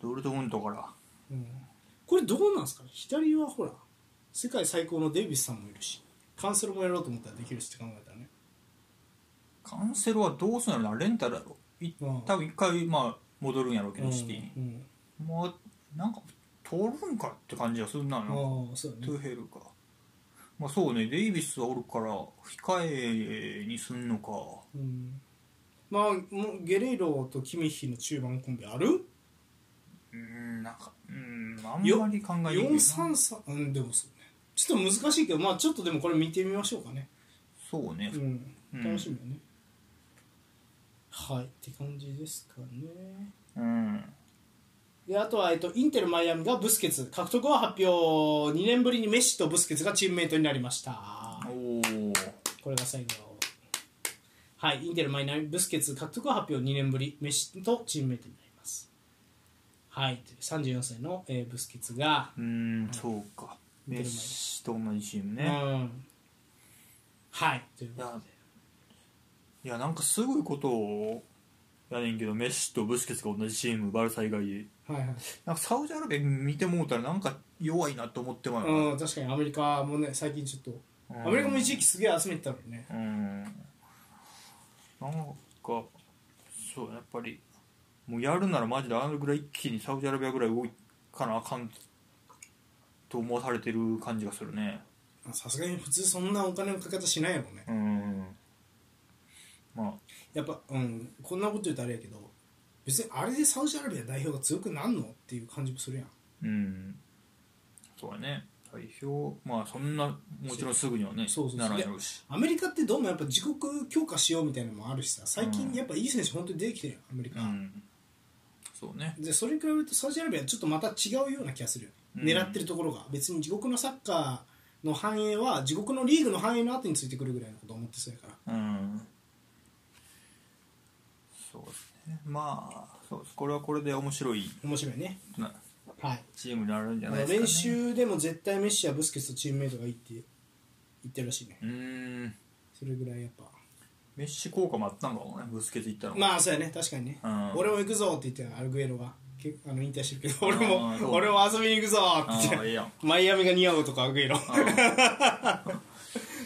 ドルトムントから。うん。これどうなんですかね？左はほら世界最高のデイビスさんもいるしカンセロもやろうと思ったらできるしって考えたカンセロはどうするんやろなレンタルやろ。多分一回まあ戻るんやろうけどシティに。うんうん。まあなんか取るんかって感じがするななんか。ああそうだトねゥーヘルか。まあそうね。デイビスはおるから控えにすんのか。うん。まあもうゲレイロとキミッヒの中盤コンビある？うんなんかうんあんまり考えにくいな。433うんでもそうね。ちょっと難しいけどまあちょっとでもこれ見てみましょうかね。そうね。うん。うん。楽しみだね、はいって感じですかね。うん。であとは、えっと、インテル・マイアミがブスケツ獲得を発表2年ぶりにメッシとブスケツがチームメイトになりました。おおこれが最後。はいインテル・マイアミブスケツ獲得を発表2年ぶりメッシとチームメイトになります。はい34歳の、えーブスケツが、うんそうか。メッシと同じチームうねん。はいといういやいやなんかすごいことをやねんけどメッシとブスケツが同じチームバルサ以外で。はいはい。なんかサウジアラビア見てもうたらなんか弱いなと思ってまうよ。うん、確かにアメリカもね最近ちょっと。うん。アメリカも一時期すげえ集めてたのにね。うんなんかそうやっぱりもうやるならマジであのぐらい一気にサウジアラビアぐらい動かなあかんと思わされてる感じがするね。さすがに普通そんなお金のかけ方しないやろね。うんまあ。やっぱうんこんなこと言うとあれやけど別にあれでサウジアラビア代表が強くなんの？っていう感じもするやん。うん。そうやね。代表まあそんなもちろんすぐにはねそうそうならんやろうし。アメリカってどうもやっぱ自国強化しようみたいなのもあるしさ。最うん。近やっぱいい選手本当に出てきてるやんアメリカ、うん。そうね。でそれに比べるとサウジアラビアはちょっとまた違うような気がするよ、うん。狙ってるところが。別に自国のサッカーの繁栄は自国のリーグの繁栄の後についてくるぐらいのことを思ってそうやから。うんそうですね。まあそうです。これはこれで面白い。面白いね。なはい。チームになるんじゃないですか、ね、練習でも絶対メッシやブスケツとチームメイトがいいって言ってるらしいね。うーん。それぐらいやっぱ。メッシ効果もあったんかもねブスケツ行ったのまあそうやね。確かにね、うん。俺も行くぞって言ってアルグエロが。けあの引退してるけど。俺も俺も遊びに行くぞってあ言って。マイアミが似合うとかアルグエロ。[LAUGHS]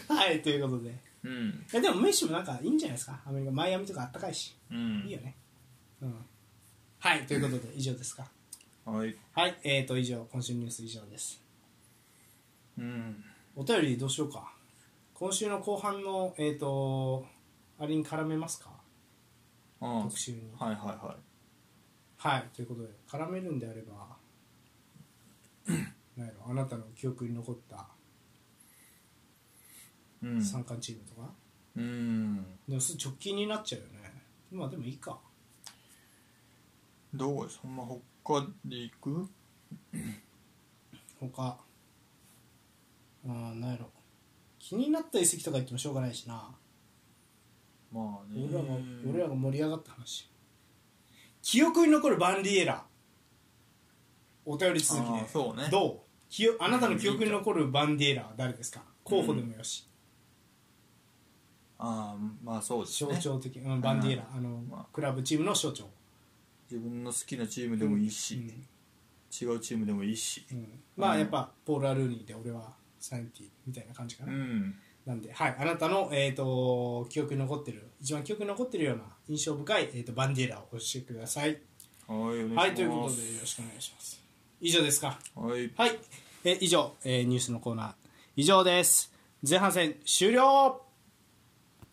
はいということでうん。えでもメッシもなんかいいんじゃないですか。アメリカマイアミとかあったかいし。うん。いいよね。うん。はいということで以上ですか。はい。はいえーと以上今週のニュース以上です。うん。お便りどうしようか。今週の後半のえーとあれに絡めますか。あ特集に。はいはいははいということで絡めるんであれば [LAUGHS] なんやろあなたの記憶に残ったいうん。三冠チームとか、うん。でも直近になっちゃうよね。まあでもいいか。どうですほんま他で行く？他。あんやろ。気になった遺跡とか言ってもしょうがないしな。まあね。俺らが俺らが盛り上がった話。記憶に残るバンディエラ。お便り続きあーでそうね。どう？記憶あなたの記憶に残るバンディエラは誰ですか？候補でもよし、ああまあそうですね。象徴的、うん、バンディエラ。あ。の、まあクラブチームの象徴、自分の好きなチームでもいいし、うん。違うチームでもいいし。うん。まあうん。やっぱポール・アルーニーで俺はサンティみたいな感じかな、うん。なんで、はい、あなたの、えー、と記憶に残ってる一番記憶に残ってるような印象深い、えー、とバンディエラを教えてください。はいお願いします。はいということでよろしくお願いします。以上ですか？はい。はい、えー以上、えーニュースのコーナー。以上です。前半戦終了